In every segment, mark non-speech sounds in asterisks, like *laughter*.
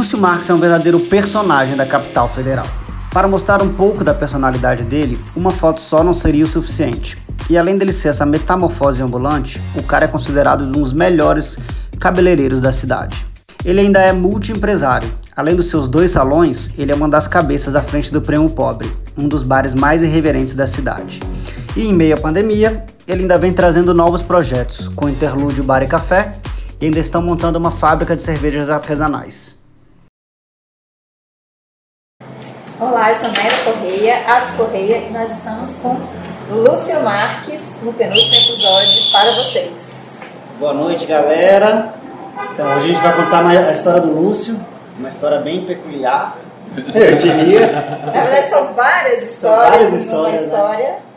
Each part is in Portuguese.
Lúcio Marques é um verdadeiro personagem da capital federal. Para mostrar um pouco da personalidade dele, uma foto só não seria o suficiente. E além dele ser essa metamorfose ambulante, o cara é considerado um dos melhores cabeleireiros da cidade. Ele ainda é multiempresário. Além dos seus dois salões, ele é uma das cabeças à frente do Prêmio Pobre, um dos bares mais irreverentes da cidade. E em meio à pandemia, ele ainda vem trazendo novos projetos, com Interlúdio Bar e Café, e ainda estão montando uma fábrica de cervejas artesanais. Olá, eu sou Mayra Correia, Atos Correia, e nós estamos com Lúcio Marques no penúltimo episódio para vocês. Boa noite, galera. Então, hoje a gente vai contar a história do Lúcio, uma história bem peculiar, eu diria. Na verdade, são várias histórias. São várias histórias. Né? história.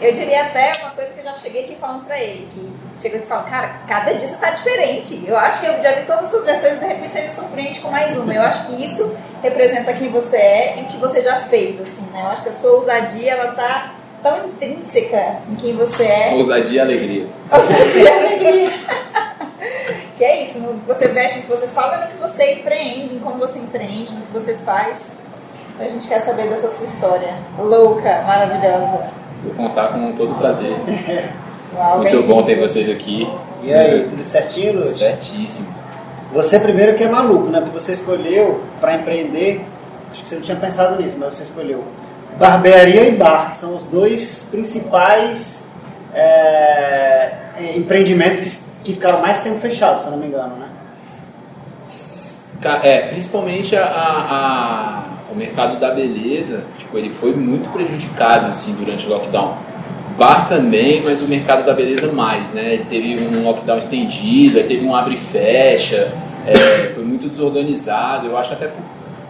Eu diria até uma coisa que eu já cheguei aqui falando pra ele, que chega aqui e fala, cara, cada dia você tá diferente. Eu acho que eu já vi todas essas versões e de repente você me surpreende com mais uma. Eu acho que isso representa quem você é e o que você já fez, assim, né? Eu acho que a sua ousadia, ela tá tão intrínseca em quem você é. Ousadia e alegria. Ousadia e alegria. *laughs* que é isso, você veste, no que você fala, no que você empreende, em como você empreende, no que você faz. A gente quer saber dessa sua história louca, maravilhosa. Vou contar com todo prazer. Uau, Muito bom ter vocês aqui. E aí, tudo certinho, Lúcio? Certíssimo. Você primeiro que é maluco, né? Porque você escolheu para empreender, acho que você não tinha pensado nisso, mas você escolheu barbearia e bar, que são os dois principais é, empreendimentos que, que ficaram mais tempo fechados, se eu não me engano, né? É, principalmente a, a, o mercado da beleza, tipo, ele foi muito prejudicado assim durante o lockdown. Bar também, mas o mercado da beleza mais, né? Ele teve um lockdown estendido, teve um abre e fecha, é, foi muito desorganizado. Eu acho até por,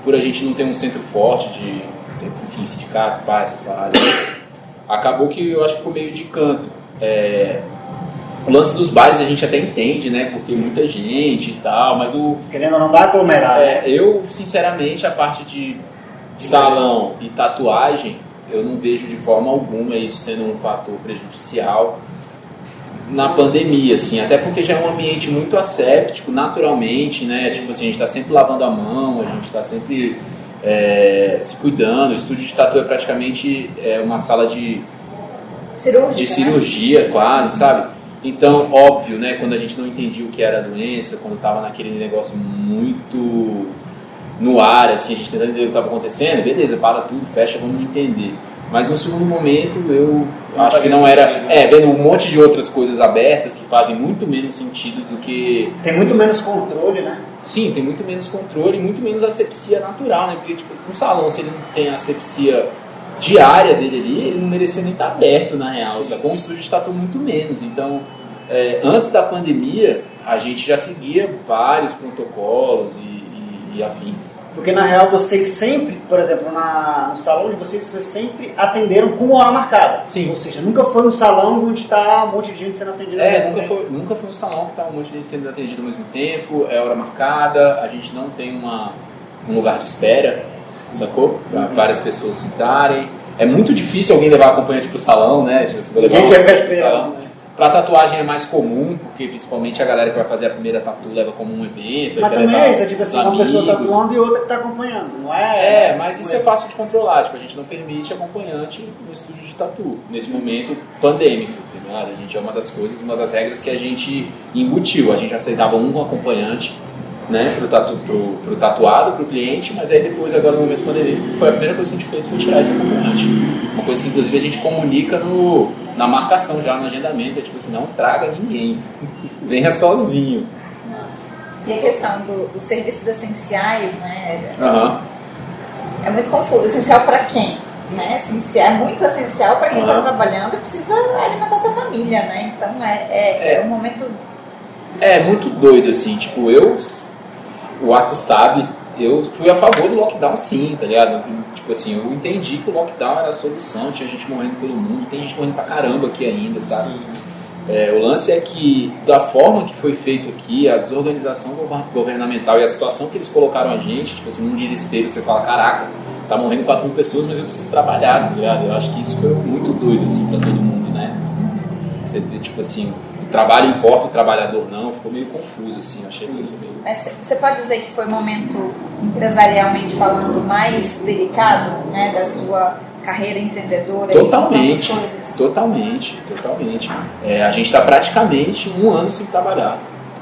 por, a gente não ter um centro forte de, enfim, sindicato, pá, essas paradas, acabou que eu acho que ficou meio de canto. É, o lance dos bares a gente até entende, né? Porque muita gente e tal, mas o. Querendo ou não dá aglomerar. É, né? eu, sinceramente, a parte de salão e tatuagem, eu não vejo de forma alguma isso sendo um fator prejudicial na pandemia, assim, até porque já é um ambiente muito asséptico, naturalmente, né? Tipo assim, a gente está sempre lavando a mão, a gente está sempre é, se cuidando. O estúdio de tatu é praticamente é, uma sala de cirurgia, de cirurgia né? quase, sabe? Então, óbvio, né? Quando a gente não entendia o que era a doença, quando estava naquele negócio muito no ar, assim, a gente tentando entender o que estava acontecendo, beleza, para tudo, fecha, vamos entender. Mas no segundo momento eu não acho que não era. Sentido. É, vendo um monte de outras coisas abertas que fazem muito menos sentido do que. Tem muito menos controle, né? Sim, tem muito menos controle e muito menos asepsia natural, né? Porque, tipo, um salão, se ele não tem asepsia diária dele ali, ele não merecia nem estar aberto, na real. Com Um estúdio de tatu muito menos. Então, é, antes da pandemia, a gente já seguia vários protocolos e, e, e afins. Porque na real vocês sempre, por exemplo, na, no salão de vocês, vocês sempre atenderam com hora marcada. Sim. Ou seja, nunca foi um salão onde está um monte de gente sendo atendida é, nunca foi, nunca foi um salão que está um monte de gente sendo atendido ao mesmo tempo, é hora marcada, a gente não tem uma, um lugar de espera, sacou? Para uhum. várias pessoas sentarem. É muito difícil alguém levar acompanhante para o salão, né? Tipo, você levar Ninguém quer salão. Né? Pra tatuagem é mais comum, porque principalmente a galera que vai fazer a primeira tatu leva como um evento. Mas também é isso, é tipo assim, uma pessoa tatuando e outra que tá acompanhando, não é? É, mas isso é fácil de controlar, tipo, a gente não permite acompanhante no estúdio de tatu, nesse momento pandêmico, entendeu? A gente é uma das coisas, uma das regras que a gente embutiu, a gente aceitava um acompanhante né, pro, tatu, pro, pro tatuado, pro cliente, mas aí depois, agora no momento pandemia, foi a primeira coisa que a gente fez foi tirar esse acompanhante. Uma coisa que inclusive a gente comunica no, na marcação, já no agendamento, é tipo assim, não traga ninguém, venha sozinho. Nossa. E a questão do, dos serviços essenciais, né? Uhum. É muito confuso. Essencial para quem? Né? Essencial, é muito essencial para quem está uhum. trabalhando precisa alimentar sua família, né? Então é, é, é. é um momento é muito doido, assim, tipo, eu o Arthur sabe, eu fui a favor do lockdown sim, tá ligado? Tipo assim, eu entendi que o lockdown era a solução, tinha gente morrendo pelo mundo, tem gente morrendo pra caramba aqui ainda, sabe? É, o lance é que, da forma que foi feito aqui, a desorganização governamental e a situação que eles colocaram a gente, tipo assim, num desespero, que você fala, caraca, tá morrendo 4 mil pessoas, mas eu preciso trabalhar, tá ligado? Eu acho que isso foi muito doido, assim, pra todo mundo, né? Você, tipo assim, trabalho importa, o trabalhador não, ficou meio confuso, assim, achei meio... Mas você pode dizer que foi o momento, empresarialmente falando, mais delicado, né, da sua carreira empreendedora? Totalmente, totalmente, totalmente. É, a gente está praticamente um ano sem trabalhar.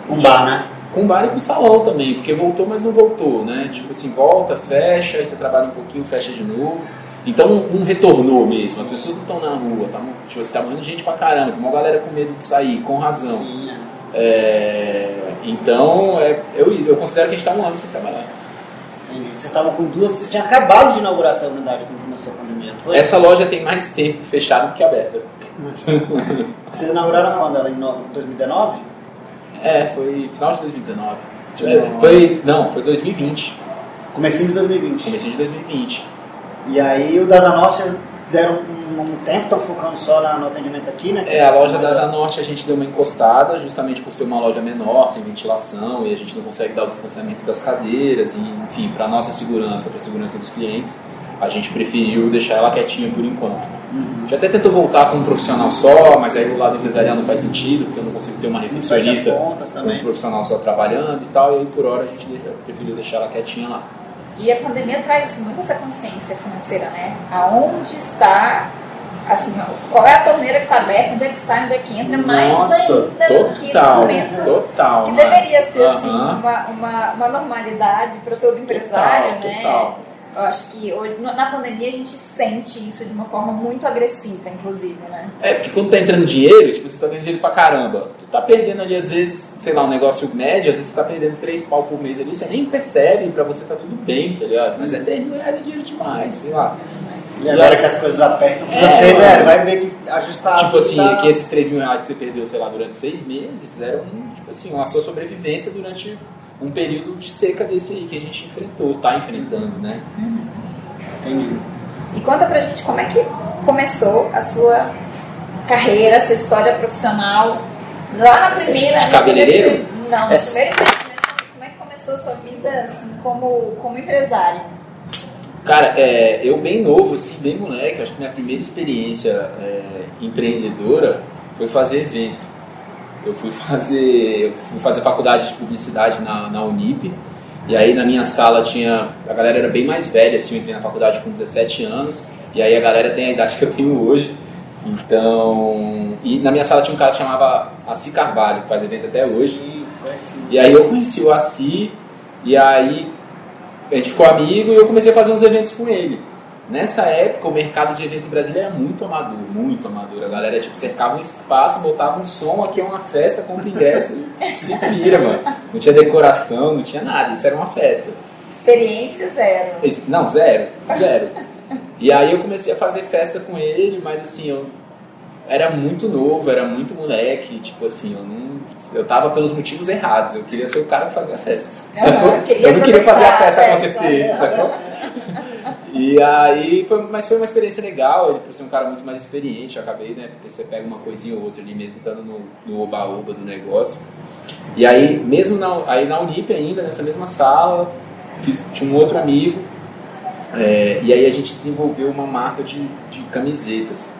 Com bar, né? Com bar e com salão também, porque voltou, mas não voltou, né? Tipo assim, volta, fecha, aí você trabalha um pouquinho, fecha de novo. Então não retornou mesmo, as pessoas não estão na rua, tá, tipo, você tá morrendo gente pra caramba, tem uma galera com medo de sair, com razão. Sim, é. É, então é, eu, eu considero que a gente está um ano sem trabalhar. Você estava com duas, você tinha acabado de inaugurar essa unidade quando começou a pandemia, foi? Essa loja tem mais tempo fechada do que aberta. *laughs* Vocês inauguraram quando? Ela em 2019? É, foi final de 2019. Foi, não, foi 2020. Comecinho de 2020. Comecinho de 2020. E aí o das Anortes deram um, um tempo, estão focando só no atendimento aqui, né? É, a loja da Zanorte a gente deu uma encostada, justamente por ser uma loja menor, sem ventilação, e a gente não consegue dar o distanciamento das cadeiras, e enfim, para nossa segurança, para a segurança dos clientes, a gente preferiu deixar ela quietinha por enquanto. Uhum. A gente até tentou voltar com um profissional só, mas aí o lado empresarial não faz sentido, porque eu não consigo ter uma recepcionista com um profissional só trabalhando e tal, e aí por hora a gente preferiu deixar ela quietinha lá. E a pandemia traz muito essa consciência financeira, né? Aonde está, assim, qual é a torneira que está aberta, onde é que sai, onde é que entra, mais Nossa, ainda total, do que no momento total, que deveria ser, assim, uma, uma, uma normalidade para todo empresário, total, né? Total. Eu acho que hoje, na pandemia a gente sente isso de uma forma muito agressiva, inclusive, né? É, porque quando tá entrando dinheiro, tipo, você tá ganhando dinheiro pra caramba. Tu tá perdendo ali, às vezes, sei lá, um negócio médio, às vezes você tá perdendo 3 pau por mês ali, você nem percebe, pra você tá tudo bem, tá ligado? Mas é 3 mil reais é dinheiro demais, sei lá. E agora que as coisas apertam, é, você, velho, vai ver que ajustar. Tipo assim, tá... que esses 3 mil reais que você perdeu, sei lá, durante 6 meses, eram, tipo assim, a sua sobrevivência durante um período de seca desse aí que a gente enfrentou, tá enfrentando, né? Uhum. Entendi. E conta pra gente como é que começou a sua carreira, a sua história profissional lá na primeira. De cabeleireiro? Não, no primeiro empreendimento, como é que começou a sua vida assim, como, como empresário? Cara, é, eu bem novo, assim, bem moleque, acho que minha primeira experiência é, empreendedora foi fazer evento. Eu fui fazer, fui fazer faculdade de publicidade na, na Unip e aí na minha sala tinha. A galera era bem mais velha, assim, eu entrei na faculdade com 17 anos. E aí a galera tem a idade que eu tenho hoje. Então. E na minha sala tinha um cara que chamava Assi Carvalho, que faz evento até hoje. Sim, e aí eu conheci o Assi, e aí a gente ficou amigo e eu comecei a fazer uns eventos com ele. Nessa época, o mercado de evento em Brasília era muito amador, muito amador. A galera tipo, cercava um espaço, botava um som, aqui é uma festa, compra ingresso e *laughs* se vira, mano. Não tinha decoração, não tinha nada, isso era uma festa. Experiência zero. Não, zero, zero. *laughs* E aí eu comecei a fazer festa com ele, mas assim, eu era muito novo, era muito moleque, tipo assim, eu não. Eu tava pelos motivos errados, eu queria ser o cara que fazia a festa. Uhum, eu, eu não queria fazer a festa, a festa acontecer, sacou? *laughs* E aí, foi, mas foi uma experiência legal, ele por ser um cara muito mais experiente, eu acabei, né, porque você pega uma coisinha ou outra ali mesmo, estando no oba-oba do negócio. E aí, mesmo na, aí na Unip ainda, nessa mesma sala, fiz, tinha um outro amigo, é, e aí a gente desenvolveu uma marca de, de camisetas.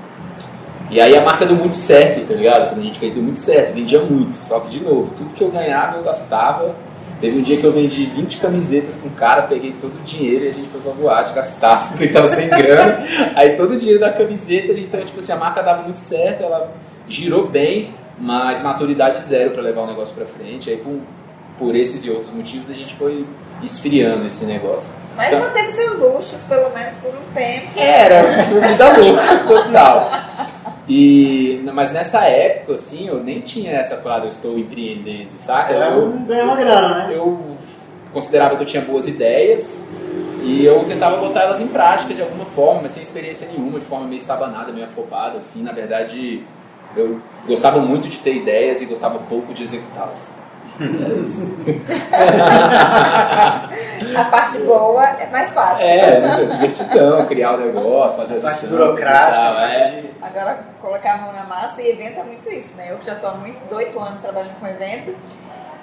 E aí a marca deu muito certo, tá ligado? Quando a gente fez, deu muito certo, vendia muito. Só que, de novo, tudo que eu ganhava, eu gastava Teve um dia que eu vendi 20 camisetas com um cara, peguei todo o dinheiro e a gente foi pra boate gastar, porque ele tava sem grana. *laughs* Aí todo o dinheiro da camiseta, a gente, então, tipo assim, a marca dava muito certo, ela girou bem, mas maturidade zero para levar o negócio para frente. Aí por, por esses e outros motivos a gente foi esfriando esse negócio. Mas então, manteve seus luxos, pelo menos por um tempo. Era, vida louca, total. *laughs* E, mas nessa época, assim, eu nem tinha essa parada, eu estou empreendendo, saca? Era eu ganhar uma grana, né? Eu considerava que eu tinha boas ideias e eu tentava botar elas em prática de alguma forma, mas sem experiência nenhuma, de forma meio estabanada, meio afobada, assim. Na verdade, eu gostava muito de ter ideias e gostava pouco de executá-las. Era isso. *laughs* a parte boa é mais fácil. É, é divertidão, criar o um negócio, fazer a parte burocrática. Tal, é. Agora, colocar a mão na massa e evento é muito isso, né? Eu já estou há muito, oito anos trabalhando com evento.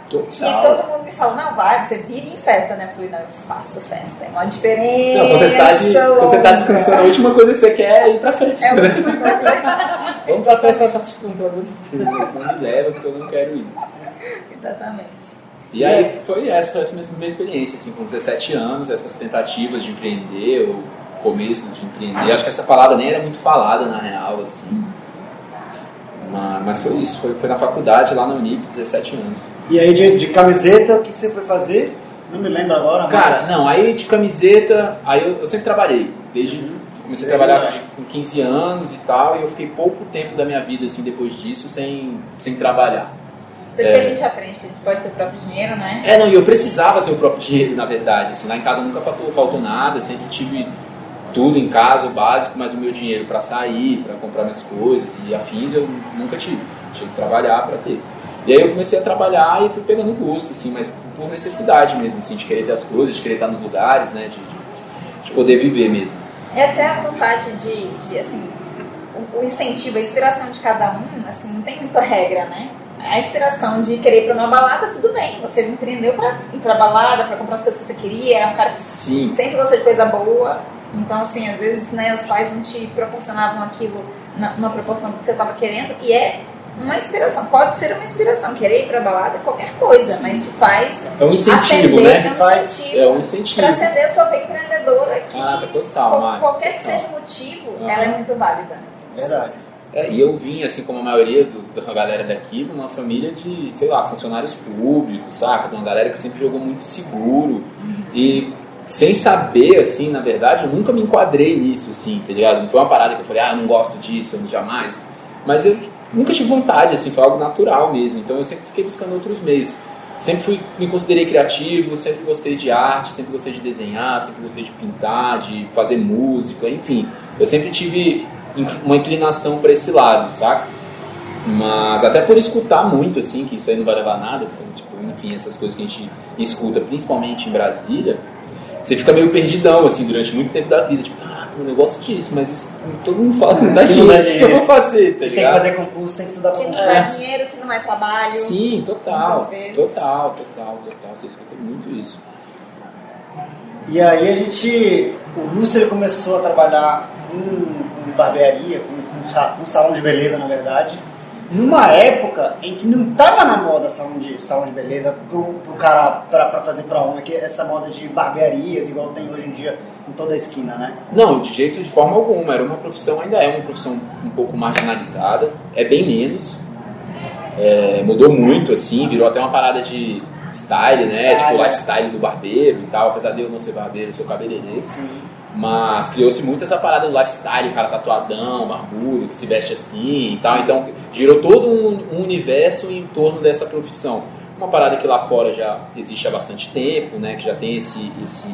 Total. E todo mundo me fala, não, vai, você vive em festa, né? Eu falei, não, eu faço festa, é uma diferença. Não, quando você tá, de, quando você tá descansando, a última coisa que você quer é ir pra festa. É né? *laughs* Vamos pra festa, tá pelo amor de Deus, não me leva, porque eu não quero ir. *laughs* Exatamente. E aí foi essa, foi essa minha primeira experiência, assim, com 17 anos, essas tentativas de empreender, o começo de empreender. Acho que essa palavra nem era muito falada na real, assim. Mas, mas foi isso, foi, foi na faculdade, lá na Unip, 17 anos. E aí de, de camiseta, o que, que você foi fazer? Não me lembro agora. Cara, mas... não, aí de camiseta, aí eu, eu sempre trabalhei, desde uhum. comecei a trabalhar com 15 anos e tal, e eu fiquei pouco tempo da minha vida, assim, depois disso, sem, sem trabalhar. Por isso é. que a gente aprende que a gente pode ter o próprio dinheiro, né? É, não, e eu precisava ter o próprio dinheiro, na verdade. Assim, lá em casa nunca faltou, faltou nada, sempre tive tudo em casa, o básico, mas o meu dinheiro para sair, para comprar minhas coisas e afins eu nunca tive. Tinha que trabalhar para ter. E aí eu comecei a trabalhar e fui pegando gosto, assim, mas por necessidade mesmo, assim, de querer ter as coisas, de querer estar nos lugares, né, de, de poder viver mesmo. É até a vontade de, de assim, o, o incentivo, a inspiração de cada um, assim, não tem muita regra, né? A inspiração de querer ir pra uma balada, tudo bem. Você empreendeu pra ir pra balada, pra comprar as coisas que você queria, é um cara que Sim. sempre gostou de coisa boa. Então, assim, às vezes, né, os pais não te proporcionavam aquilo numa proporção que você estava querendo, e é uma inspiração, pode ser uma inspiração, querer ir pra balada, qualquer coisa, Sim. mas te faz. É um incentivo, acender, né? É um faz, incentivo, é um incentivo. Pra acender a sua fé empreendedora que, ah, total, qualquer que seja o motivo, uhum. ela é muito válida. Verdade. É, e eu vim, assim como a maioria do, da galera daqui, de uma família de, sei lá, funcionários públicos, saca? De uma galera que sempre jogou muito seguro. Uhum. E sem saber, assim, na verdade, eu nunca me enquadrei nisso, assim, tá ligado? Não foi uma parada que eu falei, ah, eu não gosto disso, eu jamais. Mas eu nunca tive vontade, assim, foi algo natural mesmo. Então eu sempre fiquei buscando outros meios. Sempre fui, me considerei criativo, sempre gostei de arte, sempre gostei de desenhar, sempre gostei de pintar, de fazer música, enfim. Eu sempre tive uma inclinação para esse lado, saca? Mas até por escutar muito, assim, que isso aí não vai levar a nada, tipo, enfim, essas coisas que a gente escuta, principalmente em Brasília, você fica meio perdidão, assim, durante muito tempo da vida. Tipo, caraca, eu negócio disso, mas isso, todo mundo fala *laughs* que não dá dinheiro, o que eu vou fazer, tá ligado? Tem que fazer concurso, tem que estudar concurso. Que não dá dinheiro, que não é trabalho. Sim, total, total, total, total. Você escuta muito isso. E aí a gente, o Lúcio ele começou a trabalhar com, com barbearia, com, com, com salão de beleza, na verdade numa época em que não tava na moda salão de, salão de beleza pro, pro cara pra, pra fazer pra homem, que essa moda de barbearias, igual tem hoje em dia em toda a esquina, né? Não, de jeito de forma alguma. Era uma profissão, ainda é uma profissão um pouco marginalizada, é bem menos. É, mudou muito, assim, virou até uma parada de style, né? Style. Tipo, lifestyle do barbeiro e tal. Apesar de eu não ser barbeiro, eu sou cabeleireiro. Sim. Mas criou-se muito essa parada do lifestyle, o cara tatuadão, barbudo, que se veste assim e tal. Então girou todo um, um, universo em torno dessa profissão. Uma parada que lá fora já existe há bastante tempo, né? Que já tem esse, esse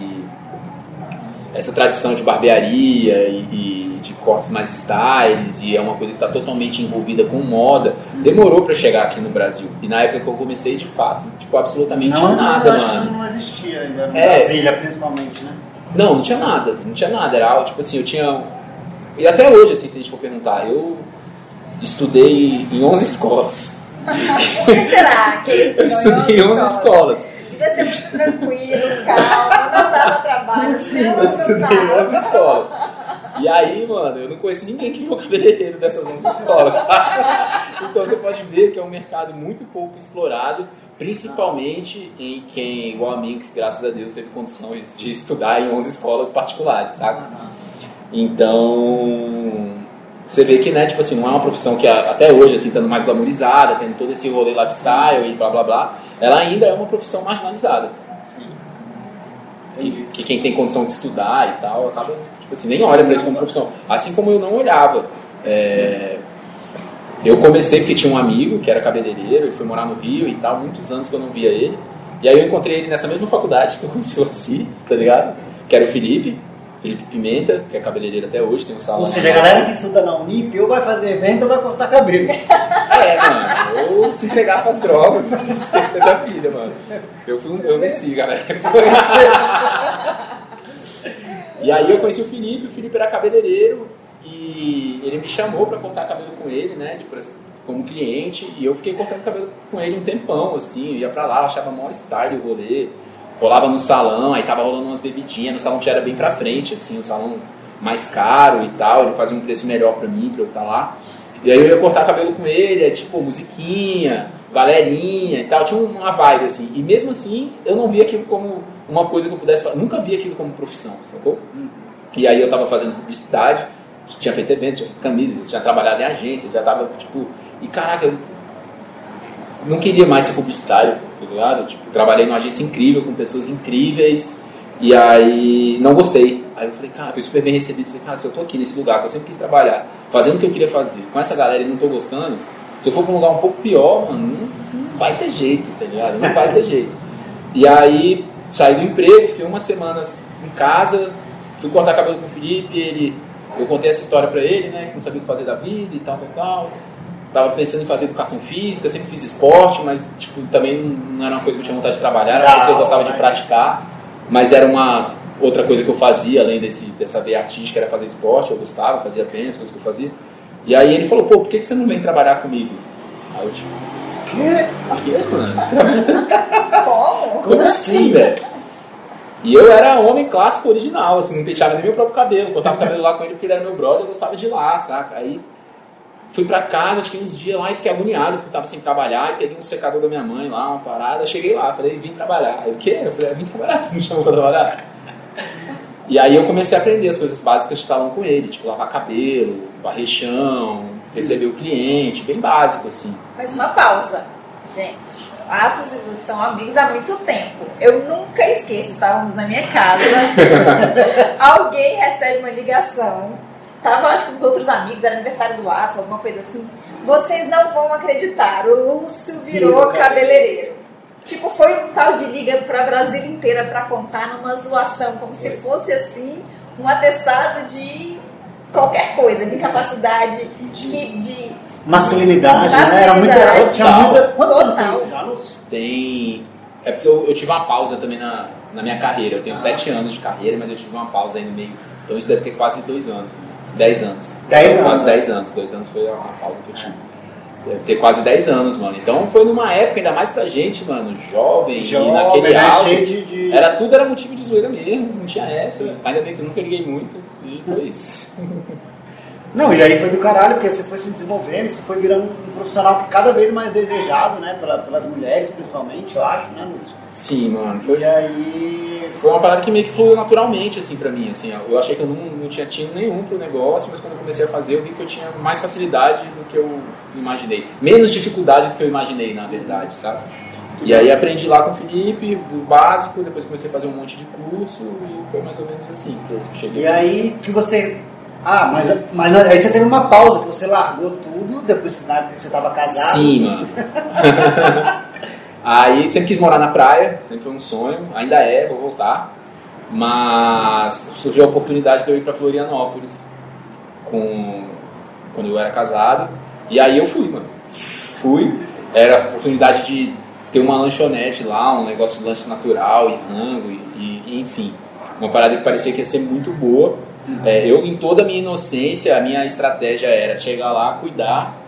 essa tradição de barbearia e, e, de cortes mais styles e é uma coisa que está totalmente envolvida com moda. Demorou para chegar aqui no Brasil. E na época que eu comecei, de fato, tipo, absolutamente não, nada, não, mano. Não existia ainda, no é, Brasília principalmente, né? Não, não tinha nada, não tinha nada. Era tipo assim, eu tinha. E até hoje, assim, se a gente for perguntar, eu estudei em 11 escolas. será que Eu estudei em 11 escolas. Devia ser muito tranquilo, calmo, não dava trabalho. Sim, eu estudei em 11 escolas. E aí, mano, eu não conheço ninguém que foi cabeleireiro dessas 11 escolas, *laughs* sabe? Então você pode ver que é um mercado muito pouco explorado principalmente em quem, igual a mim, que graças a Deus teve condições de estudar em 11 escolas particulares, sabe? Então, você vê que, né, tipo assim, não é uma profissão que até hoje, assim, estando mais glamorizada, tendo todo esse rolê lifestyle e blá blá blá, ela ainda é uma profissão marginalizada. Sim. Que, que quem tem condição de estudar e tal, acaba, assim, nem olha para isso como profissão. Assim como eu não olhava. É, eu comecei porque tinha um amigo que era cabeleireiro, ele foi morar no Rio e tal, muitos anos que eu não via ele. E aí eu encontrei ele nessa mesma faculdade que eu conheci o tá ligado? Que era o Felipe, Felipe Pimenta, que é cabeleireiro até hoje, tem um salão. Ou seja, a galera que estuda na Unip ou vai fazer evento ou vai cortar cabelo. *laughs* É, mano, ou se entregar pras drogas, se *laughs* esquecer da vida, mano. Eu, fui eu venci, galera. *laughs* e aí eu conheci o Felipe, o Felipe era cabeleireiro, e ele me chamou para cortar cabelo com ele, né? Tipo, como cliente e eu fiquei cortando cabelo com ele um tempão, assim, eu ia pra lá, achava maior style o rolê, rolava no salão, aí tava rolando umas bebidinhas, no salão que era bem pra frente, assim, o salão mais caro e tal, ele fazia um preço melhor pra mim, pra eu estar tá lá. E aí eu ia cortar cabelo com ele, é tipo musiquinha, galerinha e tal, tinha uma vibe assim. E mesmo assim, eu não via aquilo como uma coisa que eu pudesse fazer, nunca vi aquilo como profissão, sacou? E aí eu tava fazendo publicidade, tinha feito evento, tinha feito camisas, tinha trabalhado em agência, já tava tipo. E caraca, eu não queria mais ser publicitário, tá ligado? Tipo, trabalhei numa agência incrível, com pessoas incríveis, e aí não gostei. Aí eu falei, cara, fui super bem recebido. Falei, cara, se eu tô aqui nesse lugar que eu sempre quis trabalhar, fazendo o que eu queria fazer, com essa galera e não tô gostando, se eu for pra um lugar um pouco pior, mano, não, não vai ter jeito, tá ligado? Não vai ter jeito. E aí saí do emprego, fiquei umas semanas em casa, fui cortar cabelo com o Felipe, ele, eu contei essa história pra ele, né, que não sabia o que fazer da vida e tal, tal, tal. Tava pensando em fazer educação física, sempre fiz esporte, mas tipo, também não era uma coisa que eu tinha vontade de trabalhar, era uma coisa que eu gostava de praticar, mas era uma outra coisa que eu fazia, além desse, dessa veia artística, era fazer esporte, eu gostava, fazia bem as coisas que eu fazia. E aí ele falou, pô, por que você não vem trabalhar comigo? Aí eu tipo, que? Que, mano? Como? Como assim, velho? E eu era homem clássico original, assim, não penteava nem meu próprio cabelo, cortava o cabelo lá com ele porque ele era meu brother, eu gostava de ir lá, saca? Aí fui pra casa, fiquei uns dias lá e fiquei agoniado porque eu tava sem trabalhar, e peguei um secador da minha mãe lá, uma parada, cheguei lá, falei, vim trabalhar. Aí o quê? Eu falei, vim trabalhar, você não chamou pra trabalhar? E aí eu comecei a aprender as coisas básicas de salão com ele, tipo lavar cabelo, varrer chão, receber o cliente, bem básico assim. Mas uma pausa, gente. Atos e Luz são amigos há muito tempo. Eu nunca esqueço, estávamos na minha casa, *laughs* alguém recebe uma ligação, tava acho que com os outros amigos, era aniversário do Atos, alguma coisa assim. Vocês não vão acreditar, o Lúcio virou cabeleireiro. Tipo, foi um tal de liga pra Brasília inteira pra contar numa zoação, como se fosse assim, um atestado de qualquer coisa, de capacidade, de. de masculinidade, de né? Era muita. Tinha muita. Quantos anos tem. É porque eu, eu tive uma pausa também na, na minha carreira. Eu tenho sete anos de carreira, mas eu tive uma pausa aí no meio. Então isso deve ter quase dois anos. né? Dez anos. Dez anos, Quase dez anos. Dois anos foi a a pausa que eu tive. Deve ter quase 10 anos, mano. Então foi numa época, ainda mais pra gente, mano, jovem, Jovem, naquele né? auge. De- Era tudo era motivo de zoeira mesmo, não tinha essa. Ainda bem que eu nunca liguei muito e foi isso. *laughs* Não, e aí foi do caralho, porque você foi se desenvolvendo, você foi virando um profissional que cada vez mais desejado, né? pela- pelas mulheres, principalmente, eu acho, né, Lúcio? Sim, mano. Foi, E aí. foi uma parada que meio que fluiu naturalmente, assim, pra mim. Assim, eu achei que eu não, não tinha tino nenhum pro negócio, mas quando eu comecei a fazer, eu vi que eu tinha mais facilidade do que eu imaginei. Menos dificuldade do que eu imaginei, na verdade, sabe? E aí aprendi lá com o Felipe, o básico, depois comecei a fazer um monte de curso e foi mais ou menos assim que eu cheguei. E aí que você. Ah, mas, mas aí você teve uma pausa, que você largou tudo, depois na época que você estava casado. Sim, mano. *laughs* Aí sempre quis morar na praia, sempre foi um sonho, ainda é, vou voltar. Mas surgiu a oportunidade de eu ir para Florianópolis com quando eu era casado. E aí eu fui, mano. Fui. Era a oportunidade de ter uma lanchonete lá, um negócio de lanche natural e rango, e, e- enfim. Uma parada que parecia que ia ser muito boa. É, eu, em toda a minha inocência, a minha estratégia era chegar lá, cuidar,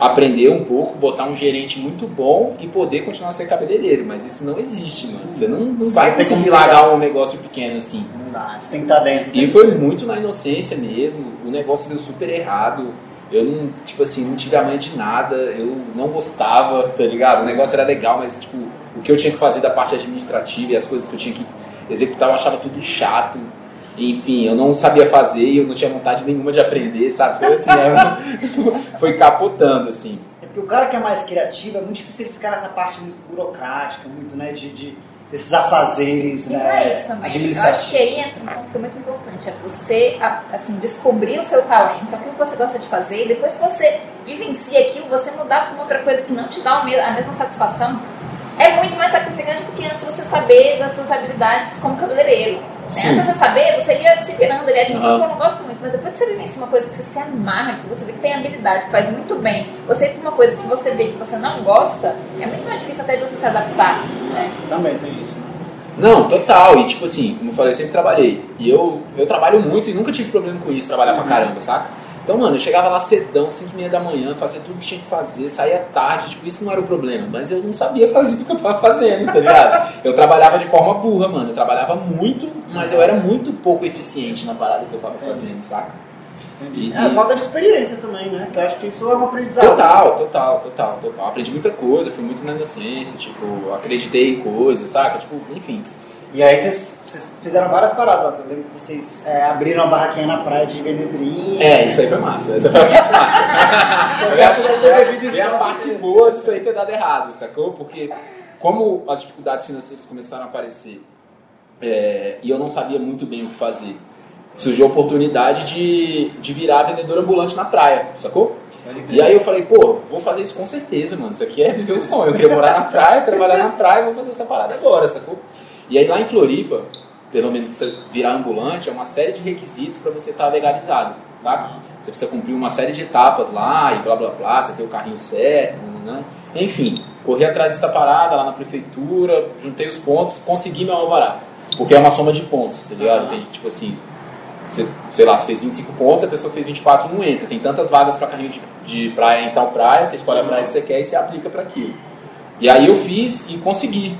aprender um pouco, botar um gerente muito bom e poder continuar a ser cabeleireiro. Mas isso não existe, mano. Você não, não Você vai conseguir largar um negócio pequeno assim. Não dá, você tem que estar dentro. E foi muito na inocência mesmo. O negócio deu super errado. Eu não, tipo assim, não tive a manha de nada. Eu não gostava, tá ligado? O negócio era legal, mas, tipo, o que eu tinha que fazer da parte administrativa e as coisas que eu tinha que executar, eu achava tudo chato. Enfim, eu não sabia fazer e eu não tinha vontade nenhuma de aprender, sabe? Foi assim, eu- *laughs* foi capotando, assim. É porque o cara que é mais criativo é muito difícil ele ficar nessa parte muito burocrática, muito, né, de, de desses afazeres, E né, é isso também. Eu acho que aí entra um ponto que é muito importante. É você, assim, descobrir o seu talento, aquilo que você gosta de fazer, e depois que você vivencia aquilo, você mudar para uma outra coisa que não te dá a mesma satisfação, é muito mais sacrificante do que antes você saber das suas habilidades como cabeleireiro. Né? Antes de você saber, você ia se virando ali, Aham. pô, eu não gosto muito, mas depois que você vivencia uma coisa que você se amarra, que você vê que tem habilidade, que faz muito bem, você ir pra uma coisa que você vê que você não gosta, é muito mais difícil até de você se adaptar. Né? Também tem isso. Não, total. E tipo assim, como eu falei, eu sempre trabalhei. E eu, eu trabalho muito e nunca tive problema com isso, trabalhar pra caramba, saca? Então, mano, eu chegava lá cedão, 5 e meia da manhã, fazia tudo que tinha que fazer, saía tarde, tipo, isso não era o problema. Mas eu não sabia *laughs* fazer o que eu tava fazendo, tá ligado? Eu trabalhava de forma burra, mano. Eu trabalhava muito, mas eu era muito pouco eficiente na parada que eu tava fazendo, saca? E, é, e... falta de experiência também, né? Que eu acho que isso é um aprendizado. Total, total, total, total. Aprendi muita coisa, fui muito na inocência, tipo, acreditei em coisas, saca? Tipo, enfim. E aí vocês, vocês fizeram várias paradas. Você lembra que vocês é, abriram uma barraquinha na praia de vender drink? É, isso aí foi massa. Essa foi a parte massa. *laughs* eu acho que deve ter bebido isso. a parte boa disso aí ter dado errado, sacou? Porque como as dificuldades financeiras começaram a aparecer é, e eu não sabia muito bem o que fazer, surgiu a oportunidade de, de virar vendedor ambulante na praia, sacou? E aí eu falei, pô, vou fazer isso com certeza, mano. Isso aqui é viver o sonho. Eu queria morar na praia, trabalhar na praia, vou fazer essa parada agora, sacou? E aí lá em Floripa, pelo menos para você virar ambulante, é uma série de requisitos para você estar tá legalizado, saca? Você precisa cumprir uma série de etapas lá e blá blá blá, você ter o carrinho certo, né? enfim, corri atrás dessa parada lá na prefeitura, juntei os pontos, consegui meu alvará, porque é uma soma de pontos, tá ligado? Tem tipo assim, você, sei lá, você fez 25 pontos, a pessoa fez 24 não entra. Tem tantas vagas para carrinho de, de praia em tal praia, você escolhe a praia que você quer e você aplica para aquilo. E aí eu fiz e consegui.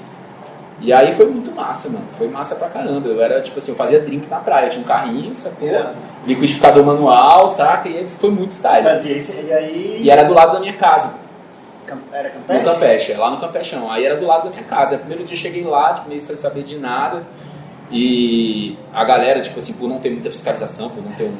E aí foi muito massa, mano. Foi massa pra caramba. Eu era, tipo assim, eu fazia drink na praia. tinha um carrinho, sacou? É. Liquidificador manual, saca? E foi muito style. Fazia isso, e aí... E era do lado da minha casa. Era Campeche? No Campeche, lá no Campechão. Aí era do lado da minha casa. Aí, primeiro dia eu cheguei lá, tipo, meio sem saber de nada. E a galera, tipo assim, por não ter muita fiscalização, por não ter um,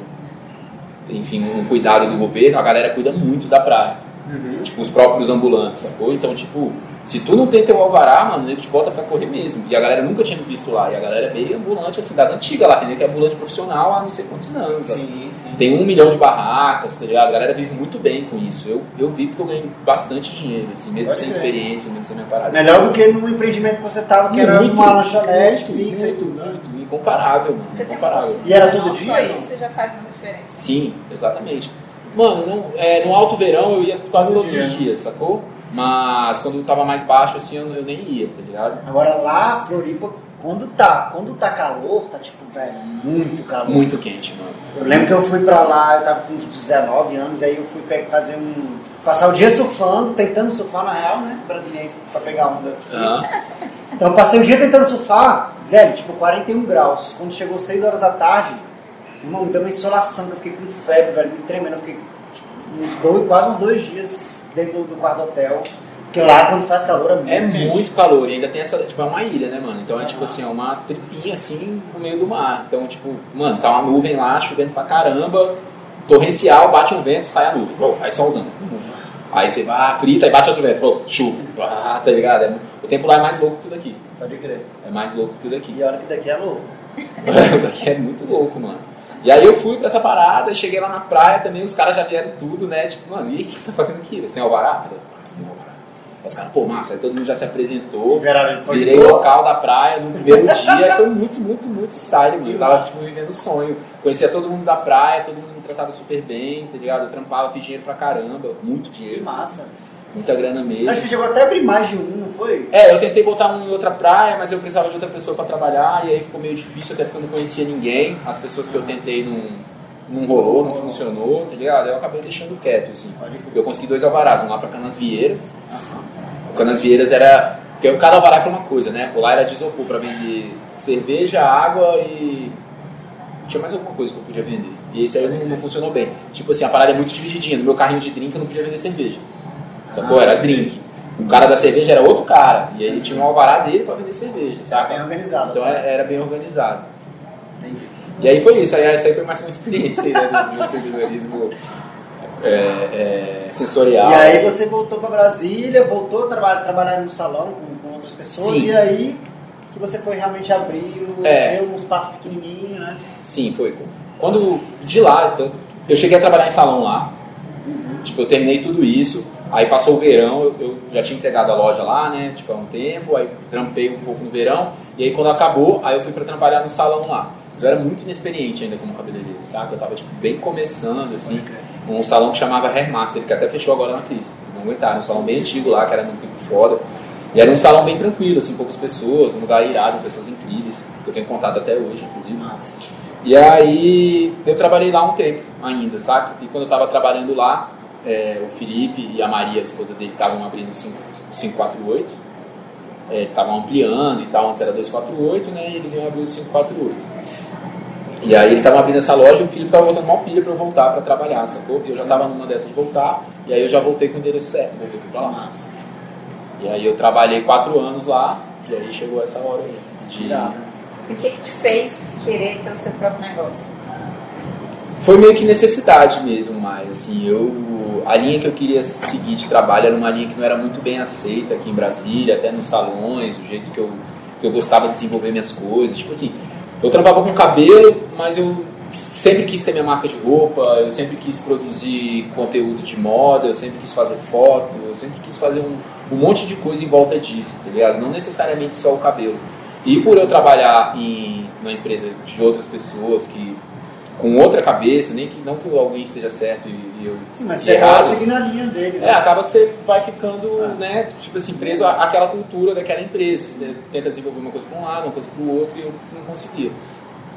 enfim, um cuidado do governo, a galera cuida muito da praia. Uhum. Tipo, os próprios ambulantes, sacou? Então, tipo, se tu não tem teu alvará, mano, eles botam pra correr mesmo. E a galera nunca tinha visto lá. E a galera é meio ambulante, assim, das antigas lá, entendeu? Que é ambulante profissional há não sei quantos anos. Sim, sim. Tem um milhão de barracas, tá ligado? A galera vive muito bem com isso. Eu, eu vi porque eu ganhei bastante dinheiro, assim, mesmo Pode sem ver. experiência, mesmo sem minha parada. Melhor do que no empreendimento que você tava, que muito, era uma lanchonete fixa e tudo? Muito, incomparável, mano. Você incomparável. E era todo dia? Só isso já faz muita diferença. Sim, exatamente. Mano, não, é, no alto verão eu ia quase todo todos dia. os dias, sacou? Mas quando tava mais baixo assim eu, eu, nem ia, tá ligado? Agora lá, Floripa, quando tá, quando tá calor, tá tipo, velho, muito calor. Muito quente, mano. Eu lembro que eu fui pra lá, eu tava com uns 19 anos, aí eu fui fazer um. passar o dia surfando, tentando surfar na real, né? Brasileiro, pra pegar onda. Ah. Então eu passei o dia tentando surfar, velho, tipo 41 graus. Quando chegou 6 horas da tarde, Irmão, me deu uma insolação eu fiquei com febre, velho, me tremendo. Eu fiquei tipo, uns dois, quase uns dois dias dentro do quarto do hotel. Porque lá quando faz calor é muito É quente. muito calor e ainda tem essa, tipo, é uma ilha, né, mano? Então é tipo assim, é uma tripinha assim no meio do mar. Então, tipo, mano, tá uma nuvem lá, chovendo pra caramba, torrencial, bate um vento, sai a nuvem. Bom, aí solzão. Aí você vai, frita e bate outro vento, Bom, chuva. Ah, tá ligado? É, o tempo lá é mais louco que o daqui. Pode crer. É mais louco que o daqui. E a hora que daqui é louco. *laughs* o daqui é muito louco, mano. E aí eu fui pra essa parada, cheguei lá na praia também, os caras já vieram tudo, né? Tipo, mano, e o que você tá fazendo aqui? Você tem alvará? Tem alvará. Os caras, pô, massa, aí todo mundo já se apresentou, virei local da praia no primeiro *laughs* dia, foi muito, muito, muito style, mano. Eu tava, tipo, vivendo o sonho. Conhecia todo mundo da praia, todo mundo me tratava super bem, tá ligado? Eu trampava, fiz dinheiro pra caramba, muito dinheiro. Que massa. Muita grana mesmo. Mas você chegou até a abrir mais de um, não foi? É, eu tentei botar um em outra praia, mas eu precisava de outra pessoa para trabalhar e aí ficou meio difícil, até porque eu não conhecia ninguém. As pessoas que eu tentei não, não rolou, não funcionou, tá ligado? Eu acabei deixando quieto, assim. Eu consegui dois alvarás, um lá para Canasvieiras. O Canasvieiras era. Porque cada alvará é uma coisa, né? O lá era de isopor para vender cerveja, água e. Tinha mais alguma coisa que eu podia vender. E esse aí não, não funcionou bem. Tipo assim, a parada é muito divididinha. No meu carrinho de drink eu não podia vender cerveja. Sacou? Era drink. O cara da cerveja era outro cara. E ele tinha um alvará dele para vender cerveja, sabe? Bem organizado. Então era, era bem organizado. Entendi. E aí foi isso. Aí essa aí foi mais uma experiência né, do, do empreendedorismo é, é, sensorial. E aí você voltou para Brasília, voltou a trabalhar, trabalhar no salão com, com outras pessoas. Sim. E aí que você foi realmente abrir o é. seu um espaço pequenininho, né? Sim, foi. Quando de lá, eu, eu cheguei a trabalhar em salão lá. Uhum. Tipo, eu terminei tudo isso. Aí passou o verão, eu, eu, já tinha entregado a loja lá, né? Tipo, há um tempo, aí trampei um pouco no verão. E aí quando acabou, aí eu fui para trabalhar no salão lá. Mas eu era muito inexperiente ainda como cabeleireiro, sabe? Eu tava, tipo, bem começando, assim. Um salão que chamava Hairmaster, que até fechou agora na crise. Eles não aguentaram. Um salão bem antigo lá, que era pico foda. E era um salão bem tranquilo, assim, poucas pessoas, um lugar irado, pessoas incríveis, que eu tenho contato até hoje, inclusive. E aí eu trabalhei lá um tempo ainda, saca? E quando eu tava trabalhando lá, é, o Felipe e a Maria, a esposa dele, estavam abrindo 548. É, eles estavam ampliando e tal, antes era 248, né? E eles iam abrir o 548. E aí eles estavam abrindo essa loja e o Felipe estava voltando uma pilha para eu voltar para trabalhar, sacou? E eu já estava numa dessas de voltar, e aí eu já voltei com o endereço certo, voltei para lá. E aí eu trabalhei quatro anos lá, e aí chegou essa hora aí. De... O que, que te fez querer ter o seu próprio negócio? Foi meio que necessidade mesmo, mas assim, eu a linha que eu queria seguir de trabalho era uma linha que não era muito bem aceita aqui em Brasília, até nos salões, o jeito que eu, que eu gostava de desenvolver minhas coisas. Tipo assim, eu trabalhava com cabelo, mas eu sempre quis ter minha marca de roupa, eu sempre quis produzir conteúdo de moda, eu sempre quis fazer foto, eu sempre quis fazer um, um monte de coisa em volta disso, tá ligado? Não necessariamente só o cabelo. E por eu trabalhar em uma empresa de outras pessoas que com outra cabeça, nem que não que alguém esteja certo e, e eu Sim, mas você errado, seguindo a linha dele. Né? É, acaba que você vai ficando, ah. né, tipo assim, preso àquela cultura daquela empresa. Você tenta desenvolver uma coisa para um lado, uma coisa para o outro e eu não conseguia.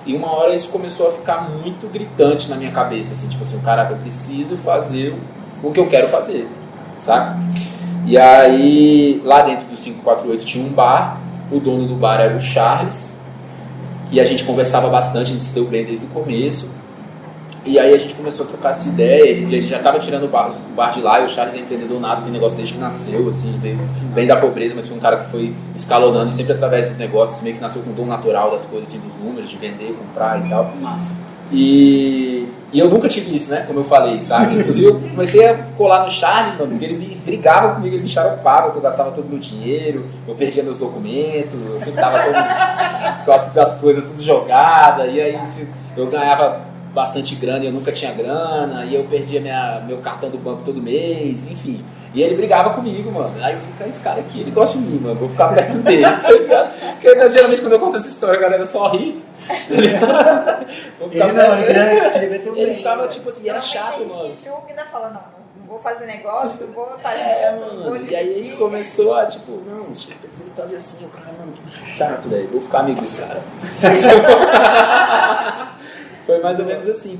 E uma hora isso começou a ficar muito gritante na minha cabeça, assim, tipo assim, caraca, eu preciso fazer o que eu quero fazer, saca? E aí, lá dentro do 548 tinha um bar, o dono do bar era o Charles, e a gente conversava bastante, a gente se deu bem desde o começo. E aí a gente começou a trocar essa ideia, ele, ele já estava tirando o bar, o bar, de lá, e o Charles é empreendedor nato, tem negócio desde que nasceu, assim, veio bem da pobreza, mas foi um cara que foi escalonando sempre através dos negócios, meio que nasceu com o dom natural das coisas, assim, dos números, de vender, comprar e tal. Massa. E, e eu nunca tive isso, né? Como eu falei, sabe? Inclusive eu comecei a colar no Charles, mano, porque ele me brigava comigo, ele me charopava, que eu gastava todo o meu dinheiro, eu perdia meus documentos, eu sempre tava todo, com as, as coisas tudo jogada, e aí tipo, eu ganhava bastante grana e eu nunca tinha grana, e eu perdia minha, meu cartão do banco todo mês, enfim. E ele brigava comigo, mano. Aí eu fico, esse cara aqui, ele gosta de mim, mano, vou ficar perto dele, *laughs* tá ligado? Porque geralmente quando eu conto essa história, a galera só ri, tá ligado? Ele não, ele ter um Ele ficava tipo assim, era chato, mano. Ele julga e ainda fala, não, não vou fazer negócio, não vou estar é, mano. E aí ele começou a, tipo, não, tem que fazer assim, o cara, mano, que bicho chato, velho, vou ficar amigo desse cara. *laughs* Foi mais ou menos assim.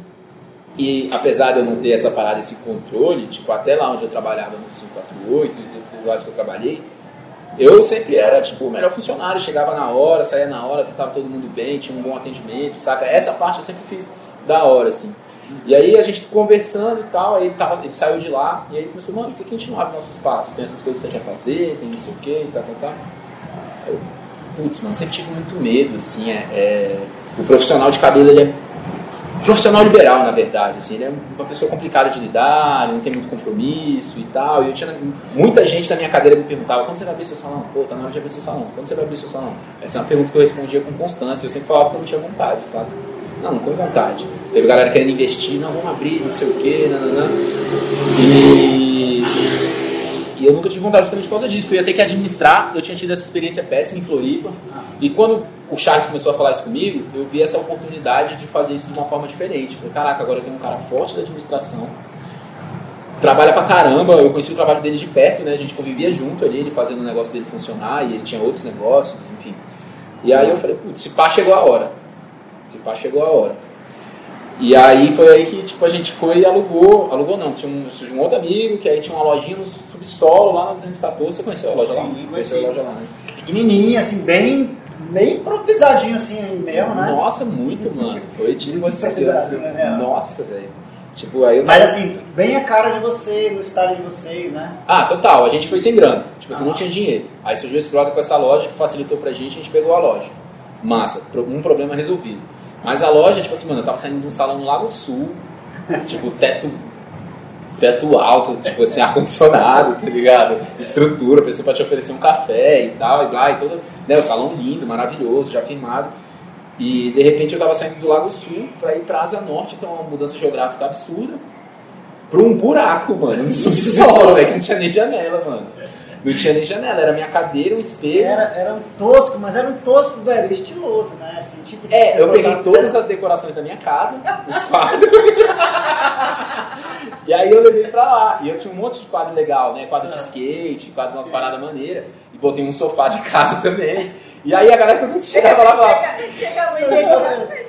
E apesar de eu não ter essa parada, esse controle, tipo, até lá onde eu trabalhava no 548, e outros lugares que eu trabalhei, eu sempre era, tipo, o melhor funcionário, chegava na hora, saía na hora, tava todo mundo bem, tinha um bom atendimento, saca? Essa parte eu sempre fiz da hora, assim. E aí a gente conversando e tal, aí ele, tava, ele saiu de lá, e aí começou, mano, por que a gente não abre nosso espaço? Tem essas coisas que você quer fazer, tem não sei o que, e tal, tal, tal. Eu, putz, mano, sempre tive muito medo, assim, é, é... o profissional de cabelo, ele é profissional liberal, na verdade. Assim, ele é uma pessoa complicada de lidar, não tem muito compromisso e tal. E eu tinha muita gente na minha cadeira me perguntava: quando você vai abrir seu salão? Pô, tá na hora de abrir seu salão. Quando você vai abrir seu salão? Essa é uma pergunta que eu respondia com constância. Eu sempre falava que eu não tinha vontade, sabe? Não, não tenho vontade. Teve galera querendo investir, não, vamos abrir, não sei o quê, nananã. E, e eu nunca tive vontade justamente por causa disso, porque eu ia ter que administrar. Eu tinha tido essa experiência péssima em Floripa. E quando o Charles começou a falar isso comigo, eu vi essa oportunidade de fazer isso de uma forma diferente. Falei, caraca, agora eu tenho um cara forte da administração, trabalha pra caramba, eu conheci o trabalho dele de perto, né? A gente convivia junto ali, ele fazendo o negócio dele funcionar e ele tinha outros negócios, enfim. E aí eu falei, putz, se pá, chegou a hora. Se pá, chegou a hora. E aí foi aí que tipo, a gente foi e alugou, alugou não, tinha um, tinha um outro amigo que aí tinha uma lojinha no subsolo lá na 214, você conheceu a loja Sim, lá? Sim, conheceu a loja lá, né? Pequenininha, assim, bem meio improvisadinho assim mesmo, né? Nossa, muito, mano. Foi tipo assim, né? nossa, velho. Tipo, aí tava... Mas assim, bem a cara de vocês, o estado de vocês, né? Ah, total. A gente foi sem grana. Tipo assim, ah. não tinha dinheiro. Aí surgiu esse brother com essa loja que facilitou pra gente, a gente pegou a loja. Massa, um problema resolvido. Mas a loja, tipo assim, mano, eu tava saindo de um salão no Lago Sul, tipo, teto teto alto, tipo assim, ar-condicionado, tá ligado? Estrutura, pessoa pra te oferecer um café e tal, e blá, e todo, né, o salão lindo, maravilhoso, já firmado. E de repente eu tava saindo do Lago Sul pra ir pra Asa Norte, então uma mudança geográfica absurda, pra um buraco, mano, no *laughs* subsolo, velho, que não tinha nem janela, mano. Não tinha nem janela, era minha cadeira, um espelho. Era, era um tosco, mas era um tosco, velho, estiloso, né? Assim, tipo é, eu peguei todas as decorações da minha casa, *laughs* os quadros. *laughs* e aí eu levei pra lá. E eu tinha um monte de quadro legal, né? Quadro de ah. skate, quadro de umas paradas maneiras. E botei um sofá de casa *laughs* também. E aí a galera todo mundo chegava lá e falava. Chega, chega a mãe dele,